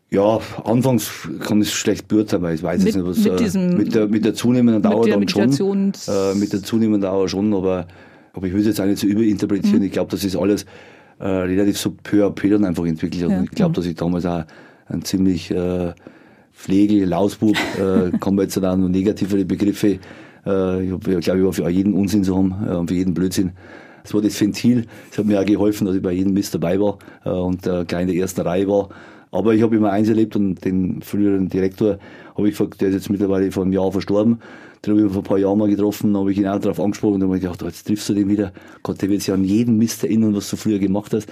Ja, anfangs kann ich es schlecht beurteilen, weil ich weiß mit, jetzt nicht, was mit, äh, diesem, mit, der, mit der zunehmenden Dauer dann schon. Äh, mit der zunehmenden Dauer schon, aber, aber ich will es jetzt auch nicht so überinterpretieren. Mhm. Ich glaube, das ist alles äh, relativ so peu à peu dann einfach entwickelt. Ja. Und ich glaube, mhm. dass ich damals auch ein ziemlich äh, Pflege, Lausbub, äh, *laughs* kommen jetzt dann noch negativere Begriffe, Äh, ich glaube ich, war für jeden Unsinn zu haben äh, und für jeden Blödsinn. Das war das Ventil. Das hat mir auch geholfen, dass ich bei jedem Mist dabei war äh, und äh, gleich in der ersten Reihe war. Aber ich habe immer eins erlebt und den früheren Direktor habe ich gefragt, der ist jetzt mittlerweile vor einem Jahr verstorben. Den habe ich vor ein paar Jahren mal getroffen, habe ich ihn auch darauf angesprochen und habe mir gedacht, oh, jetzt triffst du den wieder. Gott, der wird sich an jeden Mist erinnern, was du früher gemacht hast.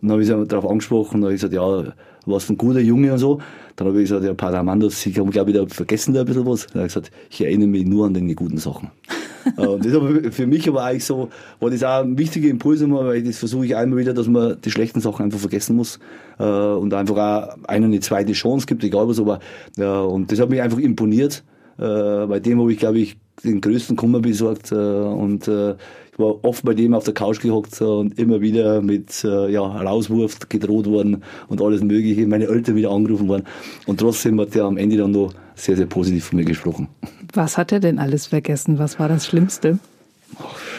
Und dann habe ich ihn darauf angesprochen und habe gesagt, ja, warst ein guter Junge und so. Dann habe ich gesagt, ja, Pater Amandos, ich habe, glaube ich, da vergessen da ein bisschen was. Dann habe ich gesagt, ich erinnere mich nur an den guten Sachen. *laughs* und das aber für mich aber eigentlich so, war das auch ein wichtiger Impuls immer, weil das versuche ich einmal wieder, dass man die schlechten Sachen einfach vergessen muss äh, und einfach auch einer eine zweite Chance gibt, egal was, aber ja, und das hat mich einfach imponiert. Äh, bei dem habe ich, glaube ich, den größten Kummer besorgt äh, und äh, war oft bei dem auf der Couch gehockt und immer wieder mit äh, ja, Rauswurf gedroht worden und alles Mögliche. Meine Eltern wieder angerufen worden. Und trotzdem hat er am Ende dann noch sehr, sehr positiv von mir gesprochen. Was hat er denn alles vergessen? Was war das Schlimmste?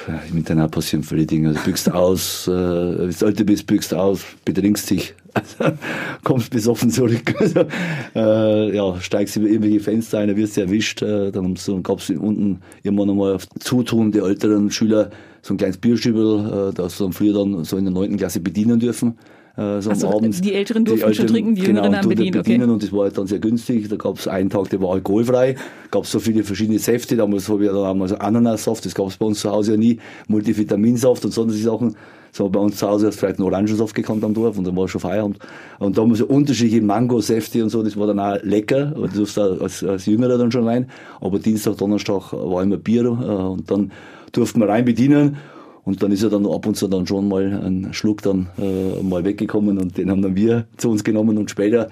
Ja, Im Internat passieren viele Dinge. Also büchst aus, äh, wenn du älter bist, büchst aus, betrinkst dich, *laughs* kommst besoffen zurück. Also, *laughs* äh, ja, steigst über irgendwelche Fenster ein, wirst du erwischt. Äh, dann so, gab es unten irgendwann einmal auf Zutun der älteren Schüler so ein kleines Bierstübel, äh, das dann früher dann so in der neunten Klasse bedienen dürfen. Äh, so am Abend. die Älteren durften schon trinken, die Jüngeren genau, haben bedient, okay. bedienen und das war halt dann sehr günstig. Da gab es einen Tag, der war alkoholfrei, gab es so viele verschiedene Säfte, damals habe ich dann einmal so Ananassaft, das gab es bei uns zu Hause ja nie, Multivitaminsaft und solche Sachen. So bei uns zu Hause hast du vielleicht einen Orangensaft gekannt am Dorf und dann war schon Feierabend. Und da haben wir so unterschiedliche Mangosäfte und so, das war dann auch lecker, aber du durfst als, als Jüngerer dann schon rein. Aber Dienstag, Donnerstag war immer Bier äh, und dann durften wir rein bedienen. Und dann ist er dann ab und zu dann schon mal ein Schluck dann äh, mal weggekommen und den haben dann wir zu uns genommen und später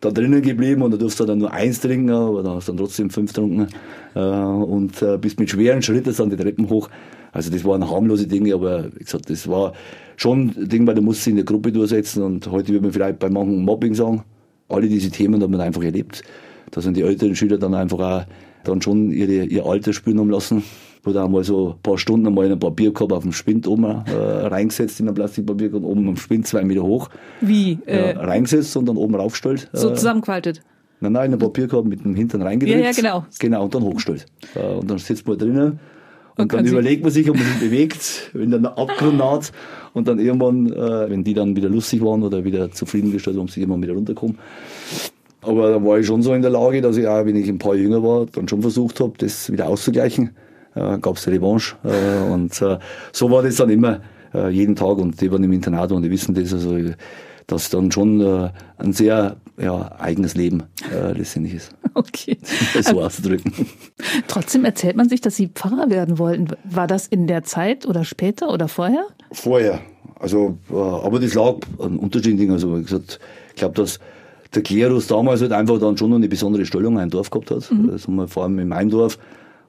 da drinnen geblieben und da durfst du dann nur eins trinken, aber da hast du dann trotzdem fünf getrunken äh, und äh, bist mit schweren Schritten dann die Treppen hoch. Also das waren harmlose Dinge, aber wie gesagt, das war schon ein Ding, weil du musst dich in der Gruppe durchsetzen und heute würde man vielleicht bei manchen Mobbing sagen, alle diese Themen hat man einfach erlebt. Da sind die älteren Schüler dann einfach auch dann schon ihre, ihr Alter spüren haben lassen. Wurde auch mal so ein paar Stunden einmal in ein Papierkorb auf dem Spind oben äh, reingesetzt in ein Plastikpapierkorb, oben am Spind zwei Meter hoch. Wie? Äh, Ja, reingesetzt und dann oben raufgestellt. so Äh, zusammenqualtet. Nein, nein, in den Papierkorb mit dem Hintern reingedrückt. Ja, ja, genau. Genau, und dann hochgestellt. Äh, Und dann sitzt man drinnen Und dann überlegt man sich, ob man sich bewegt, wenn dann der Abgrund naht und dann irgendwann, äh, wenn die dann wieder lustig waren oder wieder zufriedengestellt waren, sie irgendwann wieder runterkommen. Aber da war ich schon so in der Lage, dass ich auch, wenn ich ein paar jünger war, dann schon versucht habe, das wieder auszugleichen. Äh, Gab es Revanche. Äh, und äh, so war das dann immer äh, jeden Tag. Und die waren im Internat und die wissen das. Also, dass dann schon äh, ein sehr ja, eigenes Leben äh, letztendlich ist. *laughs* Okay. Das so auszudrücken. Trotzdem erzählt man sich, dass Sie Pfarrer werden wollten. War das in der Zeit oder später oder vorher? Vorher. Also, äh, aber das lag an unterschiedlichen Dingen. Also, wie gesagt, ich glaube, dass der Klerus damals halt einfach dann schon eine besondere Stellung in Dorf gehabt hat. Also, wir vor allem in meinem Dorf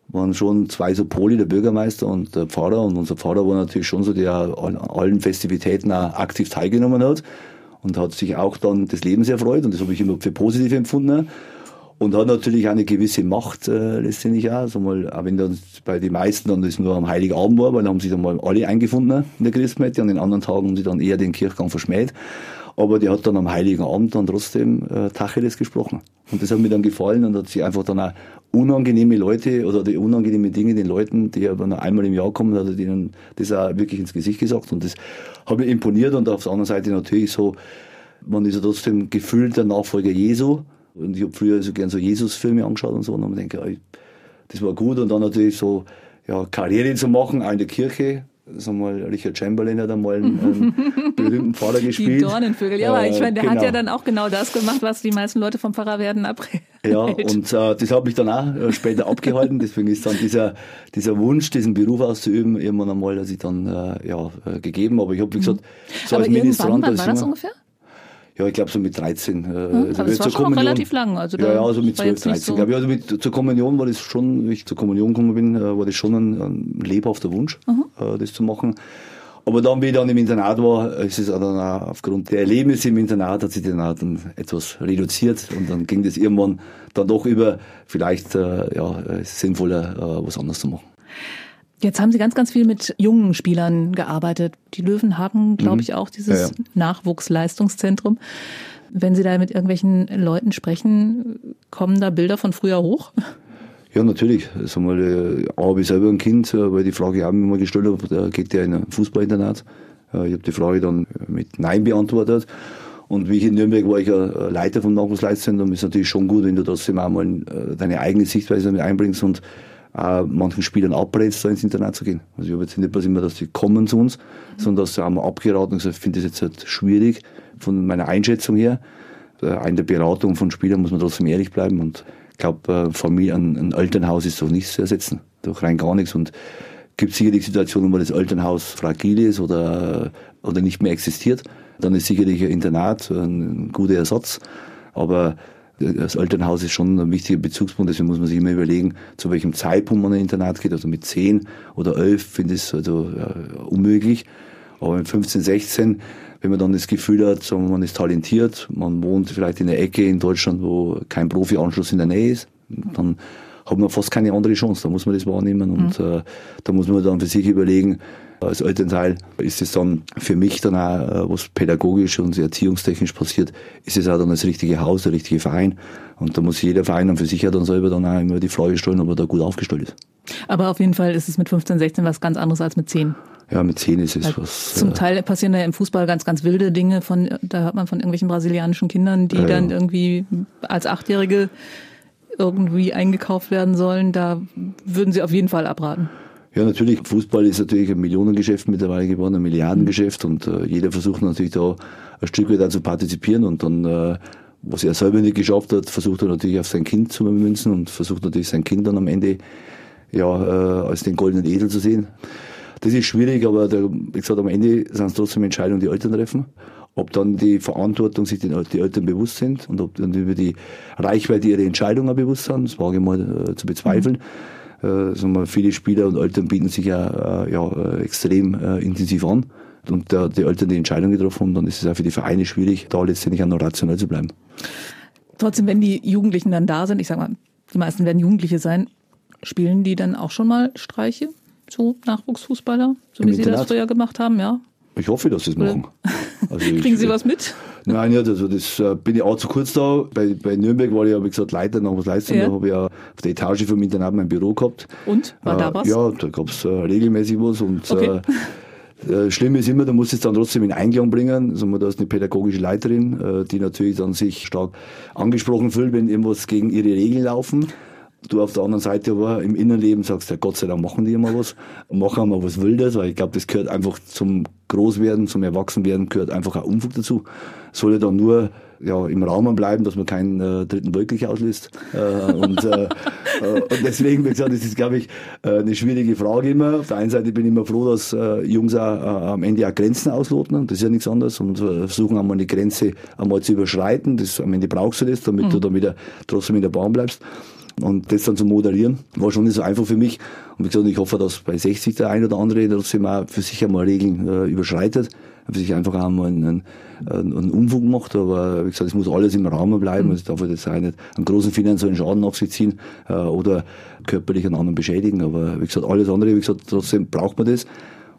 waren schon zwei so Poli, der Bürgermeister und der Pfarrer. Und unser Pfarrer war natürlich schon so, der an allen Festivitäten auch aktiv teilgenommen hat und hat sich auch dann des Lebens erfreut. Und das habe ich immer für positiv empfunden. Und hat natürlich eine gewisse Macht äh, letztendlich auch. Also mal, auch wenn dann bei den meisten dann das nur am Heiligen Abend war, weil da haben sich dann mal alle eingefunden in der Christmette. An den anderen Tagen haben sie dann eher den Kirchgang verschmäht. Aber die hat dann am Heiligen Abend dann trotzdem äh, Tacheles gesprochen. Und das hat mir dann gefallen und hat sie einfach dann auch unangenehme Leute oder die unangenehmen Dinge den Leuten, die aber nur einmal im Jahr kommen, hat er denen das auch wirklich ins Gesicht gesagt. Und das hat mir imponiert und auf der anderen Seite natürlich so, man ist ja trotzdem gefühlter Nachfolger Jesu. Und ich habe früher so gern so Jesus-Filme angeschaut und so. Und dann denke ich, ey, das war gut. Und dann natürlich so, ja, Karriere zu machen, auch in der Kirche. Sag mal, Richard Chamberlain hat einmal einen, einen *laughs* berühmten Pfarrer Die gespielt. Dornenvögel. Ja, aber ich meine, der hat genau. ja dann auch genau das gemacht, was die meisten Leute vom Pfarrer werden abreden. Ja, und äh, das hat mich dann auch äh, später abgehalten. Deswegen ist dann dieser, dieser Wunsch, diesen Beruf auszuüben, irgendwann einmal, dass ich dann äh, ja, äh, gegeben. Aber ich habe, wie gesagt, so aber als Ministrant, wann war das ungefähr? Ja, ich glaube so mit 13. Äh, aber also das zur war schon Kommunion- relativ lang, also da- ja, ja, also mit war 12, jetzt nicht 13. so- glaube ich. Also mit, zur Kommunion war das schon, wie ich zur Kommunion gekommen bin, äh, war das schon ein, ein lebhafter Wunsch, Mhm. äh, das zu machen. Aber dann, wie ich dann im Internat war, ist es dann auch aufgrund der Erlebnisse im Internat, hat sich dann auch dann etwas reduziert und dann ging das irgendwann dann doch über, vielleicht äh, ja, sinnvoller, was anderes zu machen. Jetzt haben Sie ganz, ganz viel mit jungen Spielern gearbeitet. Die Löwen haben, glaube ich, auch dieses Ja, ja. Nachwuchsleistungszentrum. Wenn Sie da mit irgendwelchen Leuten sprechen, kommen da Bilder von früher hoch? Ja, natürlich. Sag mal, äh, A, habe ich selber ein Kind, äh, weil die Frage auch immer gestellt habe, geht der in ein Fußballinternat. Äh, Ich habe die Frage dann mit Nein beantwortet. Und wie ich in Nürnberg war, ich ja Leiter vom Nachwuchsleitzentrum, ist natürlich schon gut, wenn du trotzdem auch mal äh, deine eigene Sichtweise mit einbringst und auch manchen Spielern abrätst, da ins Internat zu gehen. Also ich habe jetzt nicht bloß immer, dass die kommen zu uns, sondern dass sie haben abgeraten und gesagt, ich finde das jetzt halt schwierig von meiner Einschätzung her. Äh, In der Beratung von Spielern muss man trotzdem ehrlich bleiben und ich glaube, Familie, ein, ein Elternhaus ist doch nichts zu ersetzen. Doch rein gar nichts. Und gibt sicherlich Situationen, wo das Elternhaus fragil ist oder, oder nicht mehr existiert. Dann ist sicherlich ein Internat ein guter Ersatz. Aber das Elternhaus ist schon ein wichtiger Bezugspunkt, deswegen muss man sich immer überlegen, zu welchem Zeitpunkt man in ein Internat geht. Also mit 10 oder 11 finde ich es also äh, unmöglich. Aber mit 15, 16, wenn man dann das Gefühl hat, wir, man ist talentiert, man wohnt vielleicht in der Ecke in Deutschland, wo kein Profi-Anschluss in der Nähe ist, dann hat man fast keine andere Chance. Da muss man das wahrnehmen und äh, da muss man dann für sich überlegen, als Elternteil ist es dann für mich dann auch, äh, was pädagogisch und erziehungstechnisch passiert, ist es auch dann das richtige Haus, der richtige Verein. Und da muss jeder Verein dann für sich ja dann selber dann auch immer die Frage stellen, ob er da gut aufgestellt ist. Aber auf jeden Fall ist es mit 15, 16 was ganz anderes als mit 10. Ja, mit 10 ist es Weil was. Zum äh, Teil passieren da im Fußball ganz, ganz wilde Dinge. Von, da hört man von irgendwelchen brasilianischen Kindern, die Ja, dann ja. irgendwie als Achtjährige irgendwie eingekauft werden sollen. Da würden Sie auf jeden Fall abraten. Ja, natürlich. Fußball ist natürlich ein Millionengeschäft mittlerweile geworden, ein Milliardengeschäft und äh, jeder versucht natürlich da ein Stück weit zu partizipieren und dann, äh, was er selber nicht geschafft hat, versucht er natürlich auf sein Kind zu münzen und versucht natürlich sein Kind dann am Ende ja, äh, als den goldenen Edel zu sehen. Das ist schwierig, aber der, wie gesagt, am Ende sind es trotzdem Entscheidungen, die Eltern treffen. Ob dann die Verantwortung sich den, die Eltern bewusst sind und ob dann über die Reichweite ihrer Entscheidungen auch bewusst sind, das wage ich mal äh, zu bezweifeln. Äh, sagen wir, viele Spieler und Eltern bieten sich ja, äh, ja äh, extrem äh, intensiv an. Und da die Eltern die Entscheidung getroffen haben, dann ist es auch für die Vereine schwierig, da letztendlich auch noch rational zu bleiben. Trotzdem, wenn die Jugendlichen dann da sind, ich sag mal, die meisten werden Jugendliche sein, spielen die dann auch schon mal Streiche? So Nachwuchsfußballer, so Im wie Sie das Internat? früher gemacht haben, ja? Ich hoffe, dass sie es machen. *laughs* Also ich- Kriegen Sie was mit? Nein, nicht. Also das äh, bin ich auch zu kurz da. Bei, bei Nürnberg war ich ja, wie gesagt, Leiter nach was Leistung. Ja. Da habe ich ja auf der Etage vom Internat mein Büro gehabt. Und? War da Äh, was? Ja, da gab es äh, regelmäßig was. Und Okay. schlimm ist immer, du musst es dann trotzdem in Einklang bringen. Also, da ist eine pädagogische Leiterin, die natürlich dann sich stark angesprochen fühlt, wenn irgendwas gegen ihre Regeln laufen. Du auf der anderen Seite aber im Innenleben sagst, ja Gott sei Dank machen die immer was, machen mal was Wildes, weil ich glaube, das gehört einfach zum Großwerden, zum Erwachsenwerden, gehört einfach auch Unfug dazu. Soll ja dann nur ja, im Rahmen bleiben, dass man keinen äh, dritten Weltkrieg auslöst. Äh, und, äh, äh, und deswegen, wie gesagt, das ist, glaube ich, äh, eine schwierige Frage immer. Auf der einen Seite bin ich immer froh, dass äh, Jungs auch, am Ende auch Grenzen ausloten. Das ist ja nichts anderes. Und versuchen einmal eine Grenze einmal zu überschreiten. Das, am Ende brauchst du das, damit du dann wieder trotzdem in der Bahn bleibst. Und das dann zu moderieren, war schon nicht so einfach für mich. Und wie gesagt, ich hoffe, dass bei 60 der ein oder andere trotzdem auch für sich einmal Regeln äh, überschreitet, für sich einfach einmal einen, einen, einen Unfug macht. Aber wie gesagt, es muss alles im Rahmen bleiben. Es darf jetzt auch nicht einen großen finanziellen Schaden auf sich ziehen äh, oder körperlich einen anderen beschädigen. Aber wie gesagt, alles andere, wie gesagt, trotzdem braucht man das.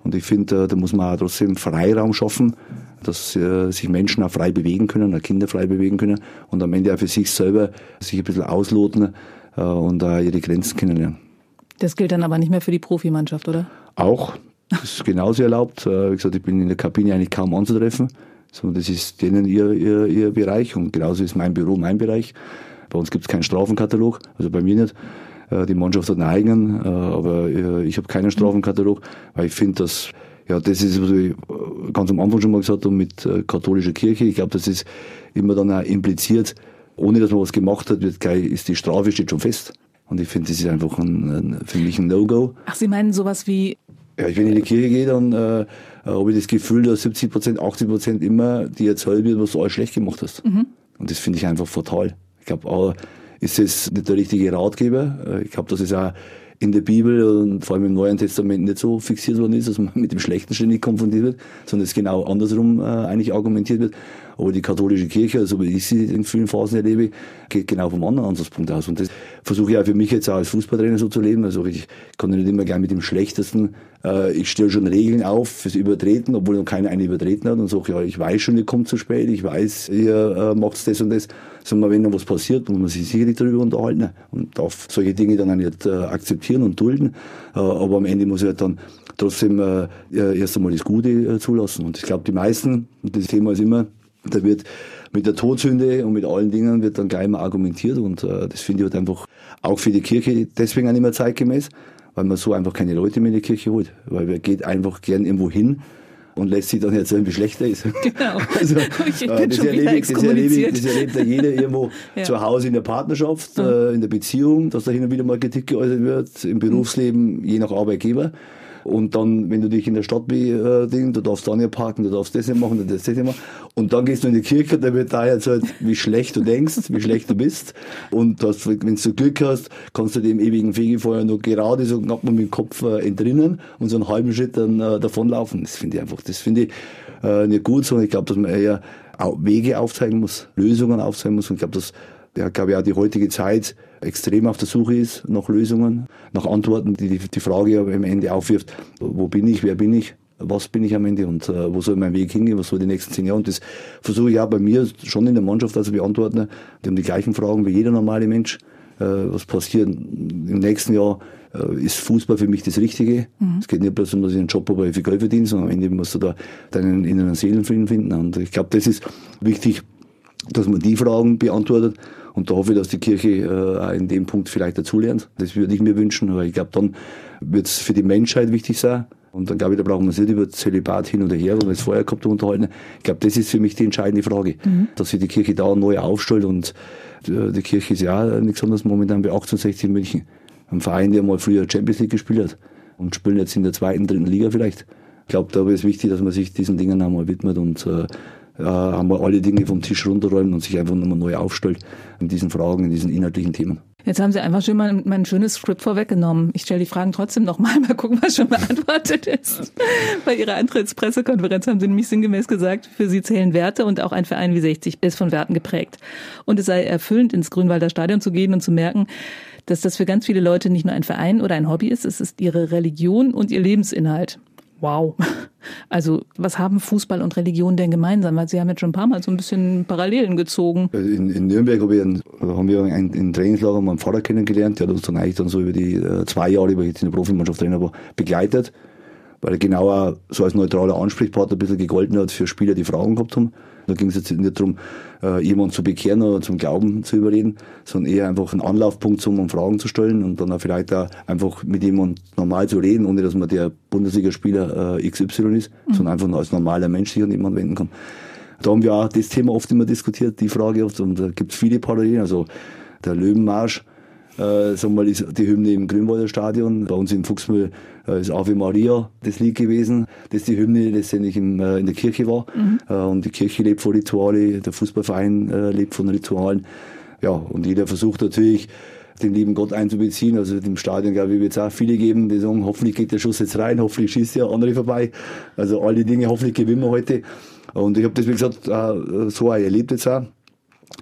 Und ich finde, äh, da muss man auch trotzdem Freiraum schaffen, dass äh, sich Menschen auch frei bewegen können, auch Kinder frei bewegen können und am Ende auch für sich selber sich ein bisschen ausloten und auch ihre Grenzen kennenlernen. Das gilt dann aber nicht mehr für die Profimannschaft, oder? Auch, *laughs* das ist genauso erlaubt. Äh, wie gesagt, ich bin in der Kabine eigentlich kaum anzutreffen. So, das ist denen ihr, ihr, ihr Bereich und genauso ist mein Büro mein Bereich. Bei uns gibt es keinen Strafenkatalog, also bei mir nicht. Äh, Die Mannschaft hat einen eigenen, äh, aber äh, ich habe keinen Strafenkatalog, weil ich finde, dass ja, das ist, was ich äh, ganz am Anfang schon mal gesagt habe mit äh, katholischer Kirche. Ich glaube, das ist immer dann auch impliziert, ohne dass man was gemacht hat, wird gleich, ist die Strafe steht schon fest. Und ich finde, das ist einfach ein, für mich ein No-Go. Ach, Sie meinen sowas wie, Ja, wenn ich in die Kirche gehe, dann äh, habe ich das Gefühl, dass 70 Prozent, 80 Prozent immer dir erzählt wird, was du alles schlecht gemacht hast. Und das finde ich einfach fatal. Ich glaube, auch ist es nicht der richtige Ratgeber. Äh, Ich glaube, dass es auch in der Bibel und vor allem im Neuen Testament nicht so fixiert worden ist, dass man *laughs* mit dem Schlechten ständig konfrontiert wird, sondern es genau andersrum äh, eigentlich argumentiert wird. Aber die katholische Kirche, so wie ich sie in vielen Phasen erlebe, geht genau vom anderen Ansatzpunkt aus. Und das versuche ich auch für mich jetzt auch als Fußballtrainer so zu leben. Also ich kann nicht immer gleich mit dem Schlechtesten, äh, ich stelle schon Regeln auf fürs Übertreten, obwohl noch keiner eine übertreten hat und sage, ja, ich weiß schon, ihr kommt zu spät, ich weiß, ihr äh, macht das und das. Sondern wenn noch was passiert, muss man sich sicherlich darüber unterhalten und darf solche Dinge dann auch nicht äh, akzeptieren und dulden. Äh, aber am Ende muss ich halt dann trotzdem äh, erst einmal das Gute äh, zulassen. Und ich glaube, die meisten, und das Thema ist immer, da wird mit der Todsünde und mit allen Dingen wird dann gleich mal argumentiert und äh, das finde ich halt einfach auch für die Kirche deswegen auch nicht mehr zeitgemäß, weil man so einfach keine Leute mehr in die Kirche holt, weil man geht einfach gern irgendwo hin und lässt sich dann erzählen, wie schlecht er ist. *laughs* Genau. *laughs* Also, *laughs* äh, das, erlebe ich, das, exkommuniziert. das erlebt ja jeder irgendwo Ja. zu Hause in der Partnerschaft, äh, in der Beziehung, dass da hin und wieder mal Kritik geäußert wird, im Berufsleben, je nach Arbeitgeber. Und dann, wenn du dich in der Stadt äh, du darfst da nicht parken, du darfst das nicht machen, du darfst das nicht machen. Und dann gehst du in die Kirche, da wird da jetzt halt, wie schlecht du denkst, wie schlecht du bist. Und das, wenn du Glück hast, kannst du dem ewigen Fegefeuer nur gerade so knapp mit dem Kopf äh, entrinnen und so einen halben Schritt dann äh, davonlaufen. Das finde ich einfach, das finde ich äh, nicht gut, sondern ich glaube, dass man eher Wege aufzeigen muss, Lösungen aufzeigen muss. Und ich glaube, dass ja, glaube ich, auch die heutige Zeit extrem auf der Suche ist nach Lösungen, nach Antworten, die die, Frage am Ende aufwirft, wo bin ich, wer bin ich, was bin ich am Ende und äh, wo soll mein Weg hingehen, was soll die nächsten zehn Jahre. Und das versuche ich auch bei mir schon in der Mannschaft also beantworten. Die haben die gleichen Fragen wie jeder normale Mensch. Äh, was passiert im nächsten Jahr? Äh, ist Fußball für mich das Richtige? Es geht nicht bloß um, dass ich einen Job habe, weil ich viel Geld verdiene, sondern am Ende musst du da deinen inneren Seelenfrieden finden. Und ich glaube, das ist wichtig, dass man die Fragen beantwortet. Und da hoffe ich, dass die Kirche äh, in dem Punkt vielleicht dazulernt. Das würde ich mir wünschen, aber ich glaube, dann wird es für die Menschheit wichtig sein. Und dann glaube ich, da brauchen wir uns nicht über Zölibat hin oder her, wo wir es vorher gehabt unterhalten. Ich glaube, das ist für mich die entscheidende Frage, dass sich die Kirche da neu aufstellt. Und äh, die Kirche ist ja auch nichts anderes momentan bei 1860 in München. Ein Verein, der mal früher Champions League gespielt hat und spielen jetzt in der zweiten, dritten Liga vielleicht. Ich glaube, da ist wichtig, dass man sich diesen Dingen einmal widmet und äh, ja, einmal alle Dinge vom Tisch runterräumt und sich einfach nochmal neu aufstellt in diesen Fragen, in diesen inhaltlichen Themen. Jetzt haben Sie einfach schon mal mein schönes Skript vorweggenommen. Ich stelle die Fragen trotzdem nochmal, *laughs* mal gucken, was schon beantwortet ist. Bei Ihrer Antrittspressekonferenz haben Sie nämlich sinngemäß gesagt, für Sie zählen Werte und auch ein Verein wie 60 ist von Werten geprägt. Und es sei erfüllend, ins Grünwalder Stadion zu gehen und zu merken, dass das für ganz viele Leute nicht nur ein Verein oder ein Hobby ist, es ist ihre Religion und ihr Lebensinhalt. Wow. *laughs* Also, was haben Fußball und Religion denn gemeinsam? Weil Sie haben jetzt schon ein paar Mal so ein bisschen Parallelen gezogen. In, in Nürnberg hab ich ein, haben wir ein, ein Trainingslager meinen Vater kennengelernt. Der hat uns dann eigentlich dann so über die äh, zwei Jahre, wo ich jetzt in der Profimannschaft Trainer war, begleitet. Weil er genau auch so als neutraler Ansprechpartner ein bisschen gegolten hat für Spieler, die Fragen gehabt haben. Da ging es jetzt nicht darum, äh, jemanden zu bekehren oder zum Glauben zu überreden, sondern eher einfach ein Anlaufpunkt, zum, um Fragen zu stellen und dann auch vielleicht auch einfach mit jemandem normal zu reden, ohne dass man der Bundesligaspieler äh, XY ist, sondern einfach nur als normaler Mensch sich an jemanden wenden kann. Da haben wir auch das Thema oft immer diskutiert, die Frage oft, und da gibt es viele Parallelen. Also der Löwenmarsch, äh, sagen wir mal, ist die Hymne im Grünwalder Stadion. Bei uns im Fuchsmühl äh, ist Ave Maria das Lied gewesen. Das ist die Hymne, die letztendlich im, äh, in der Kirche war. Äh, und die Kirche lebt von Rituale, der Fußballverein äh, lebt von Ritualen. Ja, und jeder versucht natürlich, den lieben Gott einzubeziehen. Also im Stadion, glaube ich, wird es auch viele geben, die sagen, hoffentlich geht der Schuss jetzt rein, hoffentlich schießt ja andere vorbei. Also alle Dinge, hoffentlich gewinnen wir heute. Und ich habe das, wie gesagt, äh, so erlebt jetzt auch.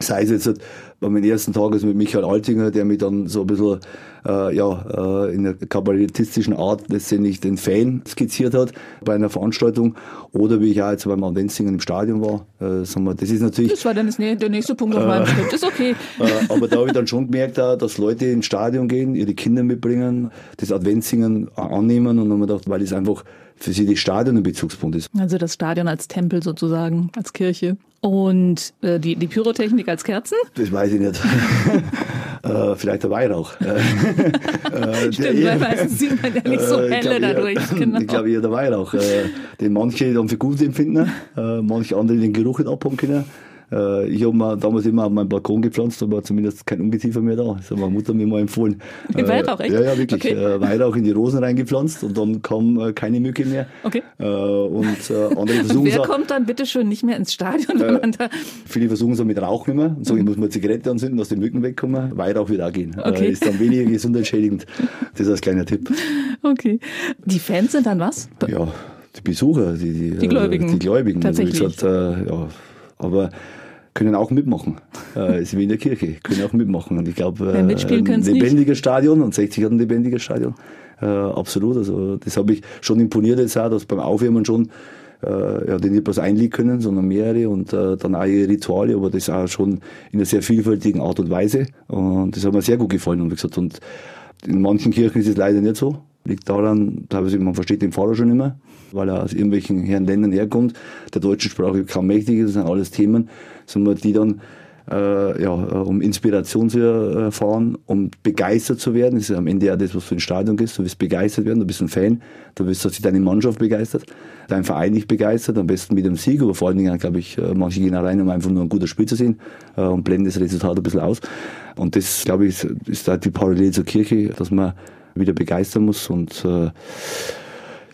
Sei es jetzt bei meinem ersten Tag also mit Michael Altinger, der mich dann so ein bisschen äh, ja, äh, in einer kabarettistischen Art letztendlich den Fan skizziert hat bei einer Veranstaltung. Oder wie ich auch jetzt beim Adventssingen im Stadion war. Äh, sagen wir, das ist natürlich Das war dann das, der nächste Punkt auf meinem Skript. Ist okay. *laughs* äh, aber da habe ich dann schon gemerkt, auch, dass Leute ins Stadion gehen, ihre Kinder mitbringen, das Adventssingen annehmen und dann haben wir gedacht, weil es einfach für sie das Stadion ein Bezugspunkt ist. Also das Stadion als Tempel sozusagen, als Kirche. Und äh, die, die Pyrotechnik als Kerzen? Das weiß ich nicht. *laughs* äh, vielleicht der Weihrauch. *laughs* Äh, Stimmt, der- weil meistens sieht man ja nicht so Äh, ich helle dadurch. Eher, *laughs* Genau. Ich glaube eher der Weihrauch, äh, den manche dann für gut empfinden, manche andere den Geruch nicht abhaben können. Äh, ich habe mir damals immer auf meinen Balkon gepflanzt, aber zumindest keinUngeziefer mehr da. Das hat meine Mutter mir mal empfohlen. *laughs* Den Weihrauch, echt? Ja, ja, wirklich. Okay. Äh, Weihrauch in die Rosen reingepflanzt und dann kam äh, keine Mücke mehr. Okay. Äh, und äh, andere *laughs* Und wer kommt dann bitte schön nicht mehr ins Stadion, da. Viele versuchen es mit Rauch immer und sagen, Mhm. ich muss mal Zigarette anzünden, dass die Mücken wegkommen. Weihrauch wird auch gehen. Okay. Äh, ist dann weniger gesundheitsschädigend. Das ist als kleiner Tipp. Okay. Die Fans sind dann was? Ja, die Besucher, die, die, Die Gläubigen. Äh, die Gläubigen. Tatsächlich. Also gesagt, äh, ja, aber können auch mitmachen. *laughs* Äh, ist wie in der Kirche, können auch mitmachen. Und ich glaube, Ja, mitspielen ein können's nicht. lebendiges Stadion und 60 hat ein lebendiges Stadion. Äh, absolut. Also das habe ich schon imponiert jetzt auch, dass beim Aufwärmen schon äh, ja, die nicht bloß ein Lied können, sondern mehrere und äh, dann auch ihre Rituale, aber das auch schon in einer sehr vielfältigen Art und Weise. Und das hat mir sehr gut gefallen. Und wie gesagt, und in manchen Kirchen ist es leider nicht so. Liegt daran, teilweise, man versteht den Pfarrer schon immer, weil er aus irgendwelchen Herren Ländern herkommt, der deutschen Sprache kaum mächtig ist, das sind alles Themen, sondern die dann äh, ja, um Inspiration zu erfahren, um begeistert zu werden. Das ist am Ende ja das, was für ein Stadion ist. Du willst begeistert werden, du bist ein Fan, du willst, dass sich deine Mannschaft begeistert, dein Verein dich begeistert, am besten mit dem Sieg, aber vor allen Dingen, glaube ich, äh, manche gehen da rein, um einfach nur ein guter Spiel zu sehen äh, und blenden das Resultat ein bisschen aus. Und das, glaube ich, ist, da die Parallele zur Kirche, dass man wieder begeistern muss und äh,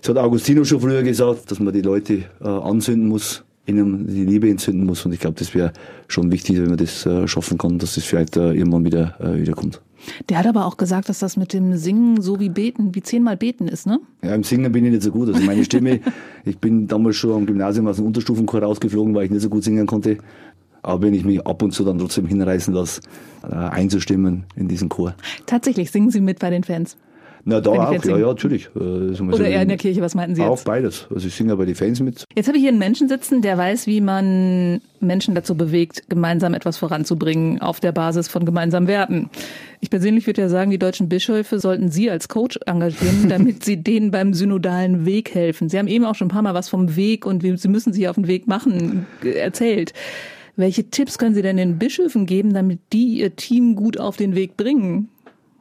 das hat Augustino schon früher gesagt, dass man die Leute äh, anzünden muss, ihnen die Liebe entzünden muss. Und ich glaube, das wäre schon wichtig, wenn man das äh, schaffen kann, dass das vielleicht äh, irgendwann wieder, äh, wieder kommt. Der hat aber auch gesagt, dass das mit dem Singen so wie Beten, wie zehnmal Beten ist, ne? Ja, im Singen bin ich nicht so gut. Also meine Stimme, *laughs* ich bin damals schon am Gymnasium aus dem Unterstufenchor rausgeflogen, weil ich nicht so gut singen konnte. Aber wenn ich mich ab und zu dann trotzdem hinreißen lasse, äh, einzustimmen in diesen Chor. Tatsächlich singen Sie mit bei den Fans. Na, da auch, ja, ja, natürlich. Wir Oder eher in der Kirche, was meinten Sie Auch jetzt? beides. Also ich singe ja bei den Fans mit. Jetzt habe ich hier einen Menschen sitzen, der weiß, wie man Menschen dazu bewegt, gemeinsam etwas voranzubringen auf der Basis von gemeinsamen Werten. Ich persönlich würde ja sagen, die deutschen Bischöfe sollten Sie als Coach engagieren, *laughs* damit Sie denen beim synodalen Weg helfen. Sie haben eben auch schon ein paar Mal was vom Weg und wie Sie müssen sich auf den Weg machen äh, erzählt. Welche Tipps können Sie denn den Bischöfen geben, damit die ihr Team gut auf den Weg bringen?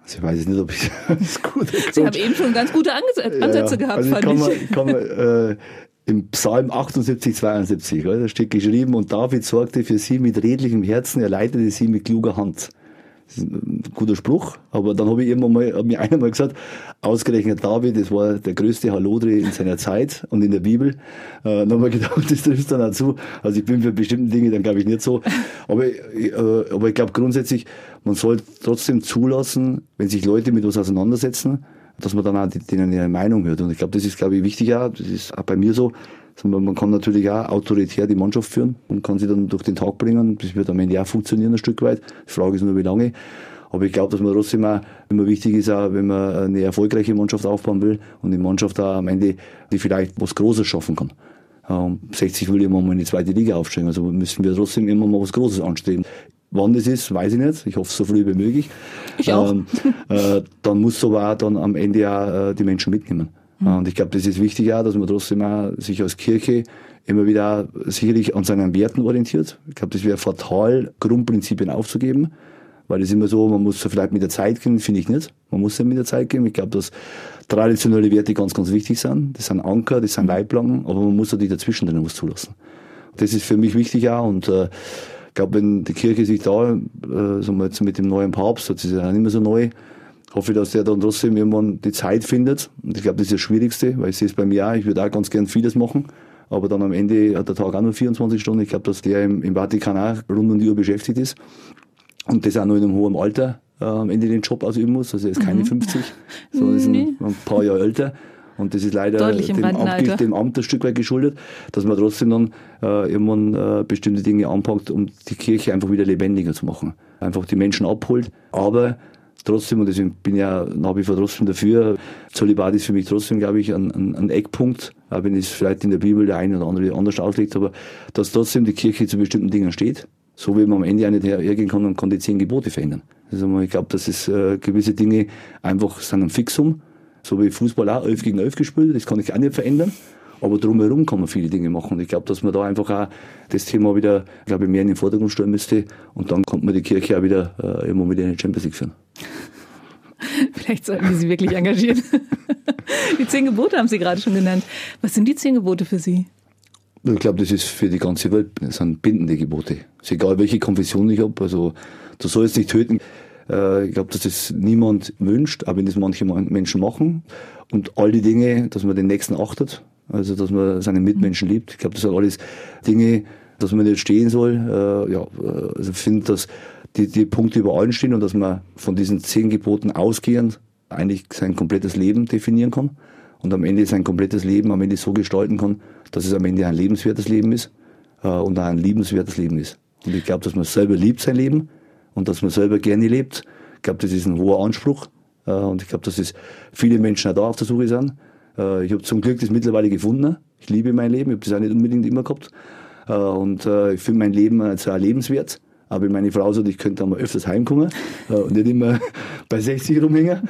Also ich weiß nicht, ob ich *laughs* das gut Sie haben eben schon ganz gute Anges Ansätze gehabt, also ich fand kann ich. Man, kann man, äh, Im Psalm 78, 72, oder, da steht geschrieben, und David sorgte für sie mit redlichem Herzen, er leitete sie mit kluger Hand. Guter Spruch, aber dann habe ich irgendwann mal, hat mir *laughs* einer mal gesagt, ausgerechnet David, das war der größte Halodri in seiner Zeit und in der Bibel. Äh, dann habe ich gedacht, *laughs* das trifft dann dazu. Also ich bin für bestimmte Dinge dann glaube ich nicht so. Aber, äh, aber ich glaube grundsätzlich, man soll trotzdem zulassen, wenn sich Leute mit was auseinandersetzen, dass man dann auch denen ihre Meinung hört. Und ich glaube, das ist, glaube ich, wichtig auch. Das ist auch bei mir so. Also Man kann natürlich auch autoritär die Mannschaft führen und kann sie dann durch den Tag bringen. Das wird am Ende auch funktionieren ein Stück weit. Die Frage ist nur, wie lange. Aber ich glaube, dass man trotzdem auch immer wichtig ist, auch wenn man eine erfolgreiche Mannschaft aufbauen will und die Mannschaft da am Ende, die vielleicht was Großes schaffen kann. Ähm, 60 will immer mal in die zweite Liga aufsteigen, also müssen wir trotzdem immer mal was Großes anstreben. Wann das ist, weiß ich nicht. Ich hoffe, so früh wie möglich. Ich auch. Ähm, äh, dann muss aber auch dann am Ende auch äh, die Menschen mitnehmen. Mhm. Und ich glaube, das ist wichtig auch, dass man trotzdem auch sich als Kirche immer wieder sicherlich an seinen Werten orientiert. Ich glaube, das wäre fatal, Grundprinzipien aufzugeben. Weil es immer so, man muss so vielleicht mit der Zeit gehen, finde ich nicht. Man muss ja mit der Zeit gehen. Ich glaube, dass traditionelle Werte ganz, ganz wichtig sind. Das sind Anker, das sind Leitplanken, aber man muss natürlich dazwischen was zulassen. Das ist für mich wichtig auch und äh, ich glaube, wenn die Kirche sich da, äh, wir jetzt mit dem neuen Papst, das ist ja nicht mehr so neu, hoffe dass der dann trotzdem irgendwann die Zeit findet. Und ich glaube, das ist das Schwierigste, weil ich sehe es bei mir auch, ich würde auch ganz gern vieles machen. Aber dann am Ende hat der Tag auch nur 24 Stunden. Ich glaube, dass der im, im Vatikan auch rund um die Uhr beschäftigt ist. Und das auch noch in einem hohen Alter äh, am Ende den Job ausüben muss. Also er ist keine 50, sondern ist ein, Nee. ein paar Jahre älter. Und das ist leider dem. Amt, dem Amt ein Stück weit geschuldet, dass man trotzdem dann äh, irgendwann äh, bestimmte Dinge anpackt, um die Kirche einfach wieder lebendiger zu machen. Einfach die Menschen abholt, aber trotzdem, und deswegen bin ich ja nach wie vor trotzdem dafür, Zölibat ist für mich trotzdem, glaube ich, ein, ein, ein Eckpunkt, auch wenn es vielleicht in der Bibel der eine oder andere anders auslegt, aber dass trotzdem die Kirche zu bestimmten Dingen steht, so wie man am Ende auch nicht her- hergehen kann und kann die zehn Gebote verändern. Also ich glaube, dass es äh, gewisse Dinge einfach sind ein Fixum, so wie Fußball auch 11 gegen 11 gespielt, das kann ich auch nicht verändern. Aber drumherum kann man viele Dinge machen. Ich glaube, dass man da einfach auch das Thema wieder, glaube ich, mehr in den Vordergrund stellen müsste. Und dann kommt man die Kirche auch wieder äh, irgendwann wieder in die Champions League führen. *laughs* Vielleicht sollten wir sie wirklich engagieren. *laughs* Die zehn Gebote haben Sie gerade schon genannt. Was sind die zehn Gebote für Sie? Ich glaube, das ist für die ganze Welt, das sind bindende Gebote. Ist egal, welche Konfession ich habe. Also, du sollst nicht töten. Äh, Ich glaube, dass das niemand wünscht, auch wenn das manche Menschen machen. Und all die Dinge, dass man den Nächsten achtet, also dass man seine Mitmenschen liebt. Ich glaube, das sind alles Dinge, dass man nicht stehen soll. Äh, Ja, äh, also ich finde, dass die, die Punkte über allen stehen und dass man von diesen zehn Geboten ausgehend eigentlich sein komplettes Leben definieren kann und am Ende sein komplettes Leben am Ende so gestalten kann, dass es am Ende ein lebenswertes Leben ist. äh, und auch ein liebenswertes Leben ist. Und ich glaube, dass man selber liebt sein Leben und dass man selber gerne lebt. Ich glaube, das ist ein hoher Anspruch. Äh, und ich glaube, dass es viele Menschen auch da auf der Suche sind. Äh, ich habe zum Glück das mittlerweile gefunden. Ich liebe mein Leben. Ich habe das auch nicht unbedingt immer gehabt. Äh, und äh, ich finde mein Leben auch lebenswert. Aber meine Frau sagt, ich könnte auch mal öfters heimkommen und nicht immer *laughs* bei 60 rumhängen.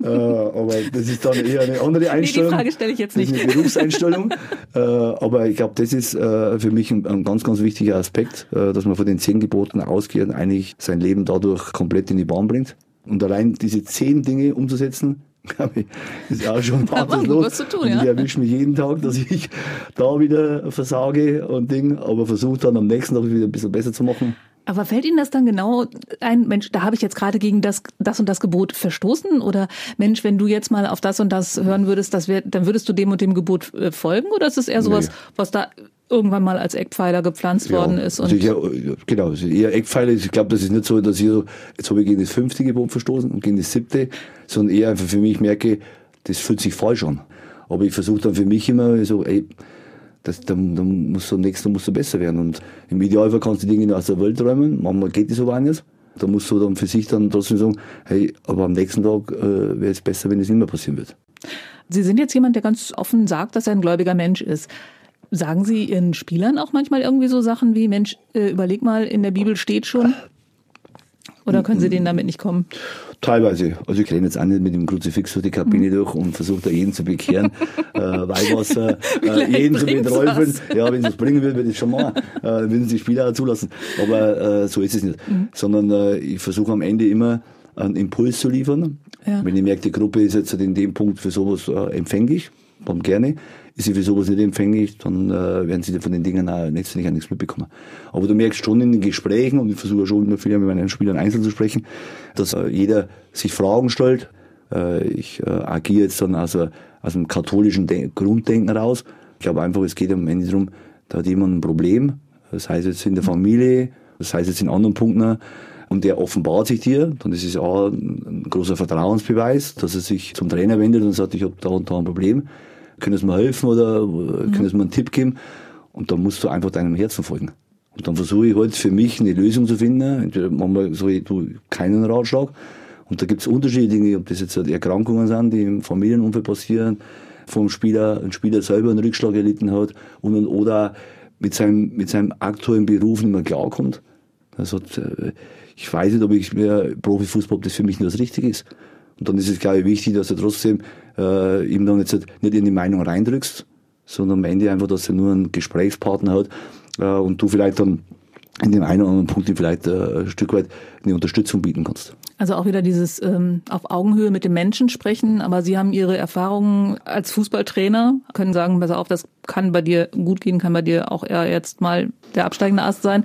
Aber das ist dann eher eine andere Einstellung. *laughs* Nee, die Frage stelle ich jetzt nicht. Das ist eine Berufseinstellung. *laughs* aber ich glaube, das ist für mich ein, ein, ganz, ganz wichtiger Aspekt, dass man von den zehn Geboten ausgeht und eigentlich sein Leben dadurch komplett in die Bahn bringt. Und allein diese zehn Dinge umzusetzen, *laughs* ist auch schon *laughs* was zu tun, ja. ich erwische mich jeden Tag, dass ich *laughs* da wieder versage und Ding, aber versuche dann am nächsten Tag wieder ein bisschen besser zu machen. Aber fällt Ihnen das dann genau ein, Mensch, da habe ich jetzt gerade gegen das, das und das Gebot verstoßen? Oder Mensch, wenn du jetzt mal auf das und das hören würdest, das wär, dann würdest du dem und dem Gebot äh, folgen? Oder ist es eher sowas, Nee. was da irgendwann mal als Eckpfeiler gepflanzt worden ist? Und also ich, ja, genau, eher Eckpfeile. Ich glaube, das ist nicht so, dass ich so, jetzt habe ich gegen das fünfte Gebot verstoßen und gegen das siebte, sondern eher einfach für mich merke, das fühlt sich falsch an. Aber ich versuche dann für mich immer so, ey, das, dann, dann musst du am nächsten musst du besser werden. Und im Idealfall kannst du die Dinge aus der Welt räumen. Manchmal geht das aber auch nicht. Da musst du dann für sich dann trotzdem sagen, hey, aber am nächsten Tag äh, wäre es besser, wenn es nicht mehr passieren wird. Sie sind jetzt jemand, der ganz offen sagt, dass er ein gläubiger Mensch ist. Sagen Sie Ihren Spielern auch manchmal irgendwie so Sachen wie, Mensch, äh, überleg mal, in der Bibel steht schon? Oder können Sie denen damit nicht kommen? Teilweise. Also ich renne jetzt auch nicht mit dem Kruzifix durch die Kabine durch und versuche da jeden zu bekehren. *laughs* äh, Weihwasser, äh, jeden zu beträufeln. Ja, wenn es was bringen will, würde ich schon machen. Äh, würden sich Spieler auch zulassen. Aber äh, so ist es nicht. Sondern äh, ich versuche am Ende immer einen Impuls zu liefern. Ja. Wenn ich merke, die Gruppe ist jetzt in dem Punkt für sowas äh, empfänglich, dann gerne. Ist sie für sowas nicht empfänglich, dann äh, werden sie von den Dingen auch letztendlich auch nichts mitbekommen. Aber du merkst schon in den Gesprächen, und ich versuche schon immer viel mit meinen Spielern einzeln zu sprechen, dass äh, jeder sich Fragen stellt. Äh, ich äh, agiere jetzt dann aus, a- aus einem katholischen Den Grunddenken raus. Ich glaube einfach, es geht am Ende darum, da hat jemand ein Problem, das heißt jetzt in der Familie, das heißt jetzt in anderen Punkten, und der offenbart sich dir, dann ist es auch ein großer Vertrauensbeweis, dass er sich zum Trainer wendet und sagt, ich habe da und da ein Problem, können Sie mir helfen oder äh, können Sie mir einen Tipp geben? Und dann musst du einfach deinem Herzen folgen. Und dann versuche ich halt für mich eine Lösung zu finden. Entweder manchmal sage ich, du, keinen Ratschlag. Und da gibt es unterschiedliche Dinge, ob das jetzt halt Erkrankungen sind, die im Familienumfeld passieren, vom Spieler, ein Spieler selber einen Rückschlag erlitten hat und, und oder mit seinem, mit seinem aktuellen Beruf nicht mehr klarkommt. Also, ich weiß nicht, ob ich mir Profifußball, ob das für mich nur das Richtige ist. Und dann ist es, glaube ich, wichtig, dass du trotzdem äh, ihm dann jetzt nicht in die Meinung reindrückst, sondern am Ende einfach, dass er nur einen Gesprächspartner hat äh, und du vielleicht dann in dem einen oder anderen Punkt ihm vielleicht äh, ein Stück weit eine Unterstützung bieten kannst. Also auch wieder dieses ähm, auf Augenhöhe mit dem Menschen sprechen, aber Sie haben Ihre Erfahrungen als Fußballtrainer, können sagen, pass auf, das kann bei dir gut gehen, kann bei dir auch eher jetzt mal der absteigende Ast sein.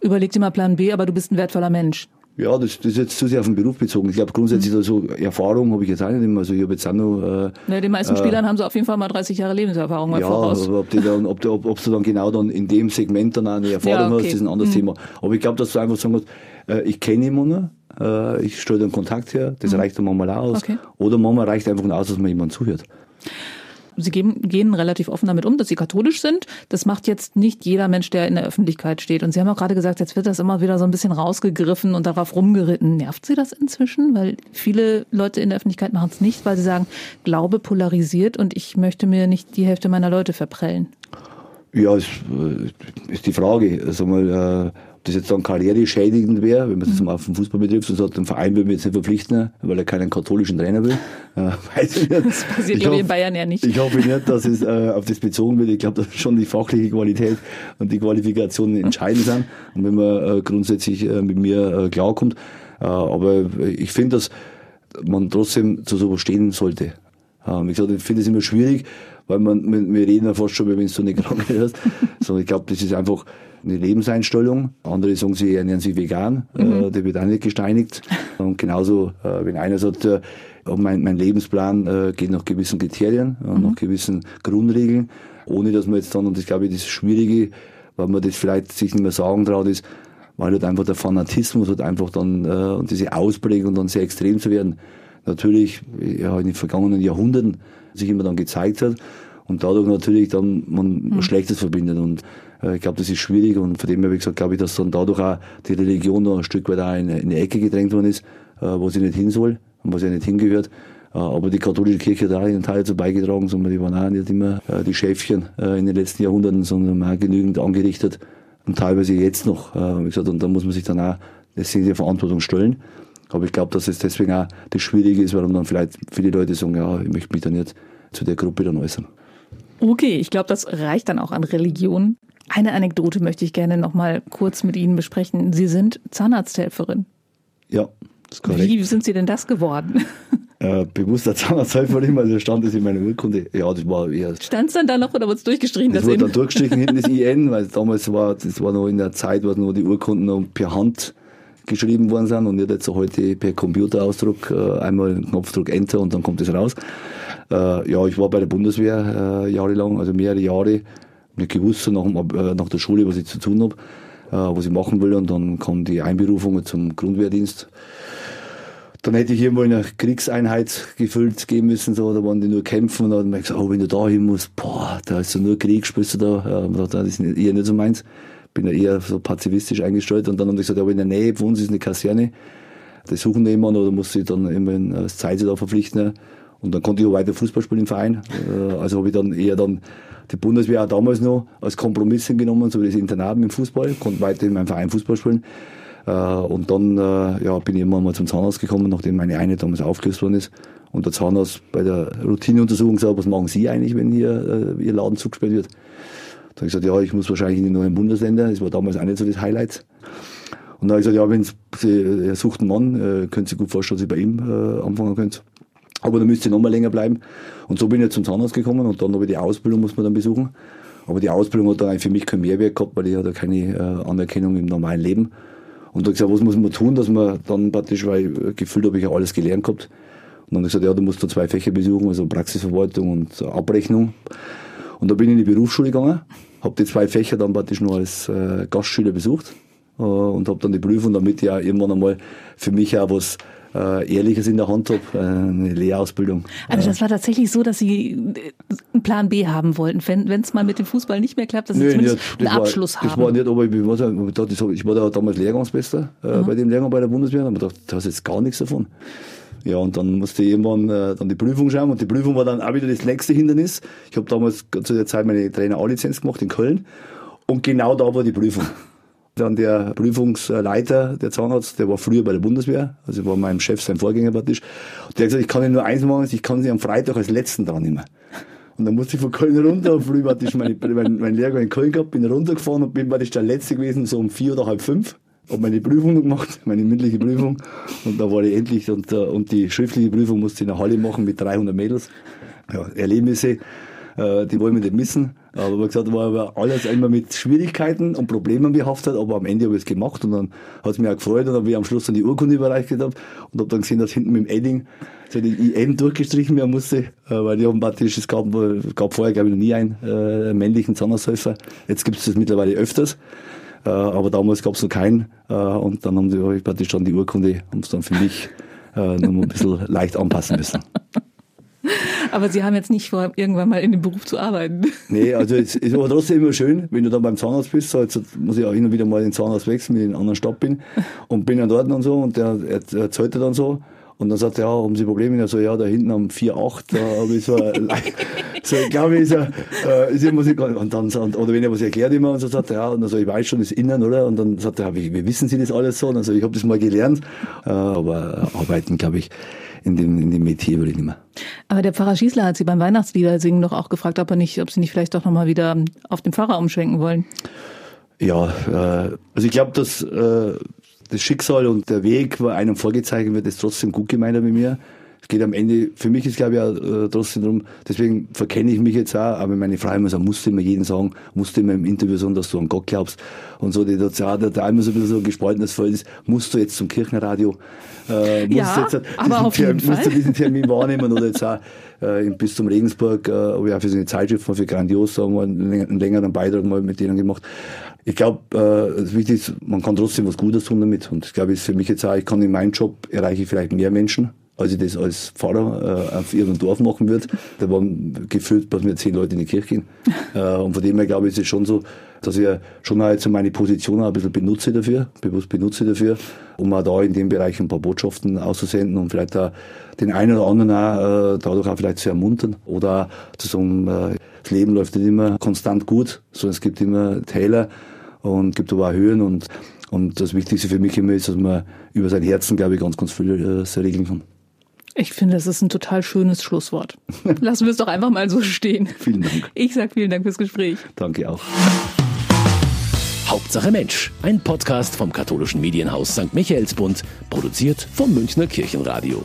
Überleg dir mal Plan B, aber du bist ein wertvoller Mensch. Ja, das, das ist jetzt zu sehr auf den Beruf bezogen. Ich glaube, grundsätzlich Mhm. so Erfahrung habe ich jetzt auch nicht immer. Also ich habe jetzt auch noch äh, Ne, den meisten Spielern haben sie auf jeden Fall mal 30 Jahre Lebenserfahrung mal Ja, voraus. aber ob, die dann, ob, du- ob, ob du dann genau dann in dem Segment dann auch eine Erfahrung Ja, okay. Mhm. hast, ist ein anderes Thema. Aber ich glaube, dass du einfach sagen musst, äh, ich kenne jemanden, äh, ich stelle dann Kontakt her, das reicht dann manchmal aus. Mhm. Okay. Oder manchmal reicht einfach nur aus, dass mir jemand zuhört. Sie gehen, gehen relativ offen damit um, dass Sie katholisch sind. Das macht jetzt nicht jeder Mensch, der in der Öffentlichkeit steht. Und Sie haben auch gerade gesagt, jetzt wird das immer wieder so ein bisschen rausgegriffen und darauf rumgeritten. Nervt Sie das inzwischen? Weil viele Leute in der Öffentlichkeit machen es nicht, weil sie sagen, Glaube polarisiert und ich möchte mir nicht die Hälfte meiner Leute verprellen. Ja, ist, äh, ist die Frage. Also mal, äh, das jetzt dann karriereschädigend wäre, wenn man das mal auf den Fußball betrifft und sagt, den Verein will mir jetzt nicht verpflichten, weil er keinen katholischen Trainer will. Äh, *laughs* weiß ich nicht. Das passiert, Ich glaube ich, in Bayern ja nicht. Ich hoffe nicht, dass es äh, auf das bezogen wird. Ich glaube, dass schon die fachliche Qualität und die Qualifikationen entscheidend sind. Und wenn man äh, grundsätzlich äh, mit mir äh, klarkommt. Äh, aber ich finde, dass man trotzdem zu sowas stehen sollte. Ähm, gesagt, ich finde es immer schwierig, weil man, wir, wir reden ja fast schon, wenn du nicht krank hast. Sondern ich glaube, das ist einfach eine Lebenseinstellung. Andere sagen, sie ernähren sich vegan, äh, der wird auch nicht gesteinigt. Und genauso, äh, wenn einer sagt, äh, mein, mein Lebensplan äh, geht nach gewissen Kriterien, äh, nach gewissen Grundregeln, ohne dass man jetzt dann, und das glaube ich, das Schwierige, weil man das vielleicht sich nicht mehr sagen traut, ist, weil halt einfach der Fanatismus hat einfach dann, äh, und diese Ausprägung dann sehr extrem zu werden, natürlich ja, in den vergangenen Jahrhunderten sich immer dann gezeigt hat und dadurch natürlich dann man was Schlechtes verbindet. Und ich glaube, das ist schwierig und von dem her, wie gesagt, glaube ich, dass dann dadurch auch die Religion noch ein Stück weit auch in, in die Ecke gedrängt worden ist, äh, wo sie nicht hin soll und wo sie nicht hingehört. Äh, aber die katholische Kirche hat auch ihren Teil dazu beigetragen, sondern die waren auch nicht immer äh, die Schäfchen äh, in den letzten Jahrhunderten, sondern auch genügend angerichtet und teilweise jetzt noch. Wie gesagt, und da muss man sich dann auch deswegen die Verantwortung stellen. Aber ich glaube, dass es deswegen auch das Schwierige ist, warum dann vielleicht viele Leute sagen, ja, ich möchte mich da nicht zu der Gruppe dann äußern. Okay, ich glaube, das reicht dann auch an Religion. Eine Anekdote möchte ich gerne noch mal kurz mit Ihnen besprechen. Sie sind Zahnarzthelferin. Ja, das ist korrekt. Wie sind Sie denn das geworden? *laughs* Äh, bewusster Zahnarzthelferin, also stand das in meiner Urkunde. Ja, das war eher. Stand es dann da noch oder wurde es durchgestrichen? Das, das wurde dann durchgestrichen hinten das *laughs* IN, weil damals war, das war noch in der Zeit, wo nur die Urkunden noch per Hand geschrieben worden sind und nicht jetzt so heute per Computerausdruck äh, einmal Knopfdruck Enter und dann kommt es raus. Äh, ja, ich war bei der Bundeswehr äh, jahrelang, also mehrere Jahre. Nicht gewusst nach, äh, nach der Schule, was ich zu tun habe, äh, was ich machen will und dann kam die Einberufung zum Grundwehrdienst. Dann hätte ich irgendwo in einer Kriegseinheit gefüllt gehen müssen, so, da waren die nur kämpfen und dann habe ich gesagt, oh, wenn du da hin musst, boah, da ist so nur Krieg, spielst du da, äh, das ist eher nicht so meins bin ja eher so pazifistisch eingestellt und dann haben die gesagt, aber in der Nähe von uns ist eine Kaserne, das suchen wir immer oder muss ich dann immer als Zeit da verpflichten. Und dann konnte ich auch weiter Fußball spielen im Verein. Äh, also habe ich dann eher dann die Bundeswehr auch damals noch als Kompromiss genommen, so wie das Internat im Fußball, konnte weiter in meinem Verein Fußball spielen. Äh, und dann äh, ja, bin ich immer mal zum Zahnarzt gekommen, nachdem meine eine damals aufgelöst worden ist. Und der Zahnarzt bei der Routineuntersuchung gesagt, was machen Sie eigentlich, wenn hier Ihr Laden zugesperrt wird? Da habe ich gesagt, ja, ich muss wahrscheinlich in die neuen Bundesländer. Das war damals auch nicht so das Highlight. Und dann habe ich gesagt, ja, wenn Sie, er sucht einen Mann, äh, können Sie gut vorstellen, dass Sie bei ihm äh, anfangen könnt. Aber dann müsste ich noch mal länger bleiben. Und so bin ich zum Zahnarzt gekommen und dann habe ich die Ausbildung muss man dann besuchen. Aber die Ausbildung hat dann für mich keinen Mehrwert gehabt, weil ich hatte keine äh, Anerkennung im normalen Leben. Und da habe ich gesagt, was muss man tun, dass man dann praktisch, weil gefühlt habe ich ja alles gelernt gehabt. Und dann habe ich gesagt, ja, du musst da zwei Fächer besuchen, also Praxisverwaltung und Abrechnung. Und da bin ich in die Berufsschule gegangen habe die zwei Fächer dann praktisch nur als äh, Gastschüler besucht äh, und habe dann die Prüfung, damit ich auch irgendwann einmal für mich auch was äh, Ehrliches in der Hand habe, äh, eine Lehrausbildung. Also das war tatsächlich so, dass Sie äh, einen Plan B haben wollten, wenn es mal mit dem Fußball nicht mehr klappt, dass Sie nee, zumindest nicht, einen Abschluss war, haben. Das war nicht, aber ich, war, ich war da damals Lehrgangsbester äh, bei dem Lehrgang bei der Bundeswehr und habe gedacht, da hast jetzt gar nichts davon. Ja, und dann musste ich irgendwann äh, dann die Prüfung schauen und die Prüfung war dann auch wieder das nächste Hindernis. Ich habe damals zu der Zeit meine Trainer A-Lizenz gemacht in Köln und genau da war die Prüfung. Dann der Prüfungsleiter, der Zahnarzt, der war früher bei der Bundeswehr, also war mein Chef, sein Vorgänger praktisch. Der hat gesagt, ich kann Ihnen nur eins machen, ich kann Sie am Freitag als Letzten dran nehmen. Und dann musste ich von Köln runter, und früh praktisch mein, mein, mein Lehrgang in Köln gehabt, bin runtergefahren und bin praktisch der Letzte gewesen, so um vier oder halb fünf habe meine Prüfung gemacht, *laughs* meine mündliche Prüfung. Und da war ich endlich, und, äh, und die schriftliche Prüfung musste ich in der Halle machen mit 300 Mädels. Ja, Erlebnisse, äh, die wollen wir nicht missen. Aber wie gesagt, war alles immer mit Schwierigkeiten und Problemen behaftet, aber am Ende habe ich es gemacht und dann hat es mich auch gefreut und dann habe ich am Schluss dann die Urkunde überreicht gehabt und habe dann gesehen, dass hinten mit dem Edding so die IM durchgestrichen werden musste, äh, weil die haben praktisch, es gab, gab vorher glaube ich noch nie einen äh, männlichen Zahnarzthelfer. Jetzt gibt es das mittlerweile öfters. Äh, aber damals gab es noch keinen. Äh, und dann haben sie praktisch dann die Urkunde, haben es dann für mich äh, noch ein bisschen *laughs* leicht anpassen müssen. *laughs* Aber Sie haben jetzt nicht vor, irgendwann mal in dem Beruf zu arbeiten. Nee, also es ist aber trotzdem immer schön, wenn du dann beim Zahnarzt bist. So jetzt muss ich auch hin und wieder mal den Zahnarzt wechseln, wenn ich in einer anderen Stadt bin. Und bin dann dort und so und der erzählt dann so. Und dann sagt er, ja, haben Sie Probleme? Ich so, ja, da hinten am 4,8, da habe ich so, so ich glaube, ist er, äh, ist immer Musik. Und dann, und, oder wenn er was erklärt immer, und so sagt er, ja, und dann so, ich weiß schon das Innen, oder? Und dann sagt er, ja, wie, wie wissen Sie das alles so? Und dann so, ich habe das mal gelernt, äh, aber arbeiten, glaube ich, in dem, in dem Metier würde ich nicht mehr. Aber der Pfarrer Schießler hat Sie beim Weihnachtslieder singen doch auch gefragt, ob, er nicht, ob Sie nicht vielleicht doch nochmal wieder auf den Pfarrer umschwenken wollen. Ja, äh, also ich glaube, dass äh, das Schicksal und der Weg, wo einem vorgezeichnet wird, ist trotzdem gut gemeint mit mir. Es geht am Ende, für mich ist glaube ich auch äh, trotzdem darum, deswegen verkenne ich mich jetzt auch, aber meine Frau immer so, musste immer jeden sagen, musste immer im Interview sagen, dass du an Gott glaubst. Und so, die hat ja, da immer so ein bisschen so gespaltenes Feld ist, musst du jetzt zum Kirchenradio, äh, musst ja, du jetzt jeden Termin, musst du diesen Termin wahrnehmen oder jetzt auch äh, bis zum Regensburg, äh, habe ich auch für so eine Zeitschrift mal für Grandios sagen wir, einen längeren Beitrag mal mit denen gemacht. Ich glaube, äh, das Wichtige ist, man kann trotzdem was Gutes tun damit. Und ich glaube, ist für mich jetzt auch, ich kann in meinem Job erreiche ich vielleicht mehr Menschen, als ich das als Pfarrer äh, auf ihrem Dorf machen würde. Da waren gefühlt, dass mir zehn Leute in die Kirche gehen. *laughs* äh, und von dem her glaube ich, ist es schon so, dass ich schon auch jetzt meine Position auch ein bisschen benutze dafür, bewusst benutze dafür, um auch da in dem Bereich ein paar Botschaften auszusenden und vielleicht auch den einen oder anderen auch, äh, dadurch auch vielleicht zu ermuntern oder zu sagen, äh, das Leben läuft nicht immer konstant gut, sondern es gibt immer Täler und gibt aber auch Höhen und, und das Wichtigste für mich immer ist, dass man über sein Herzen, glaube ich, ganz, ganz viel äh, regeln kann. Ich finde, das ist ein total schönes Schlusswort. *laughs* Lassen wir es doch einfach mal so stehen. Vielen Dank. Ich sage vielen Dank fürs Gespräch. Danke auch. Hauptsache Mensch, ein Podcast vom katholischen Medienhaus St. Michaelsbund, produziert vom Münchner Kirchenradio.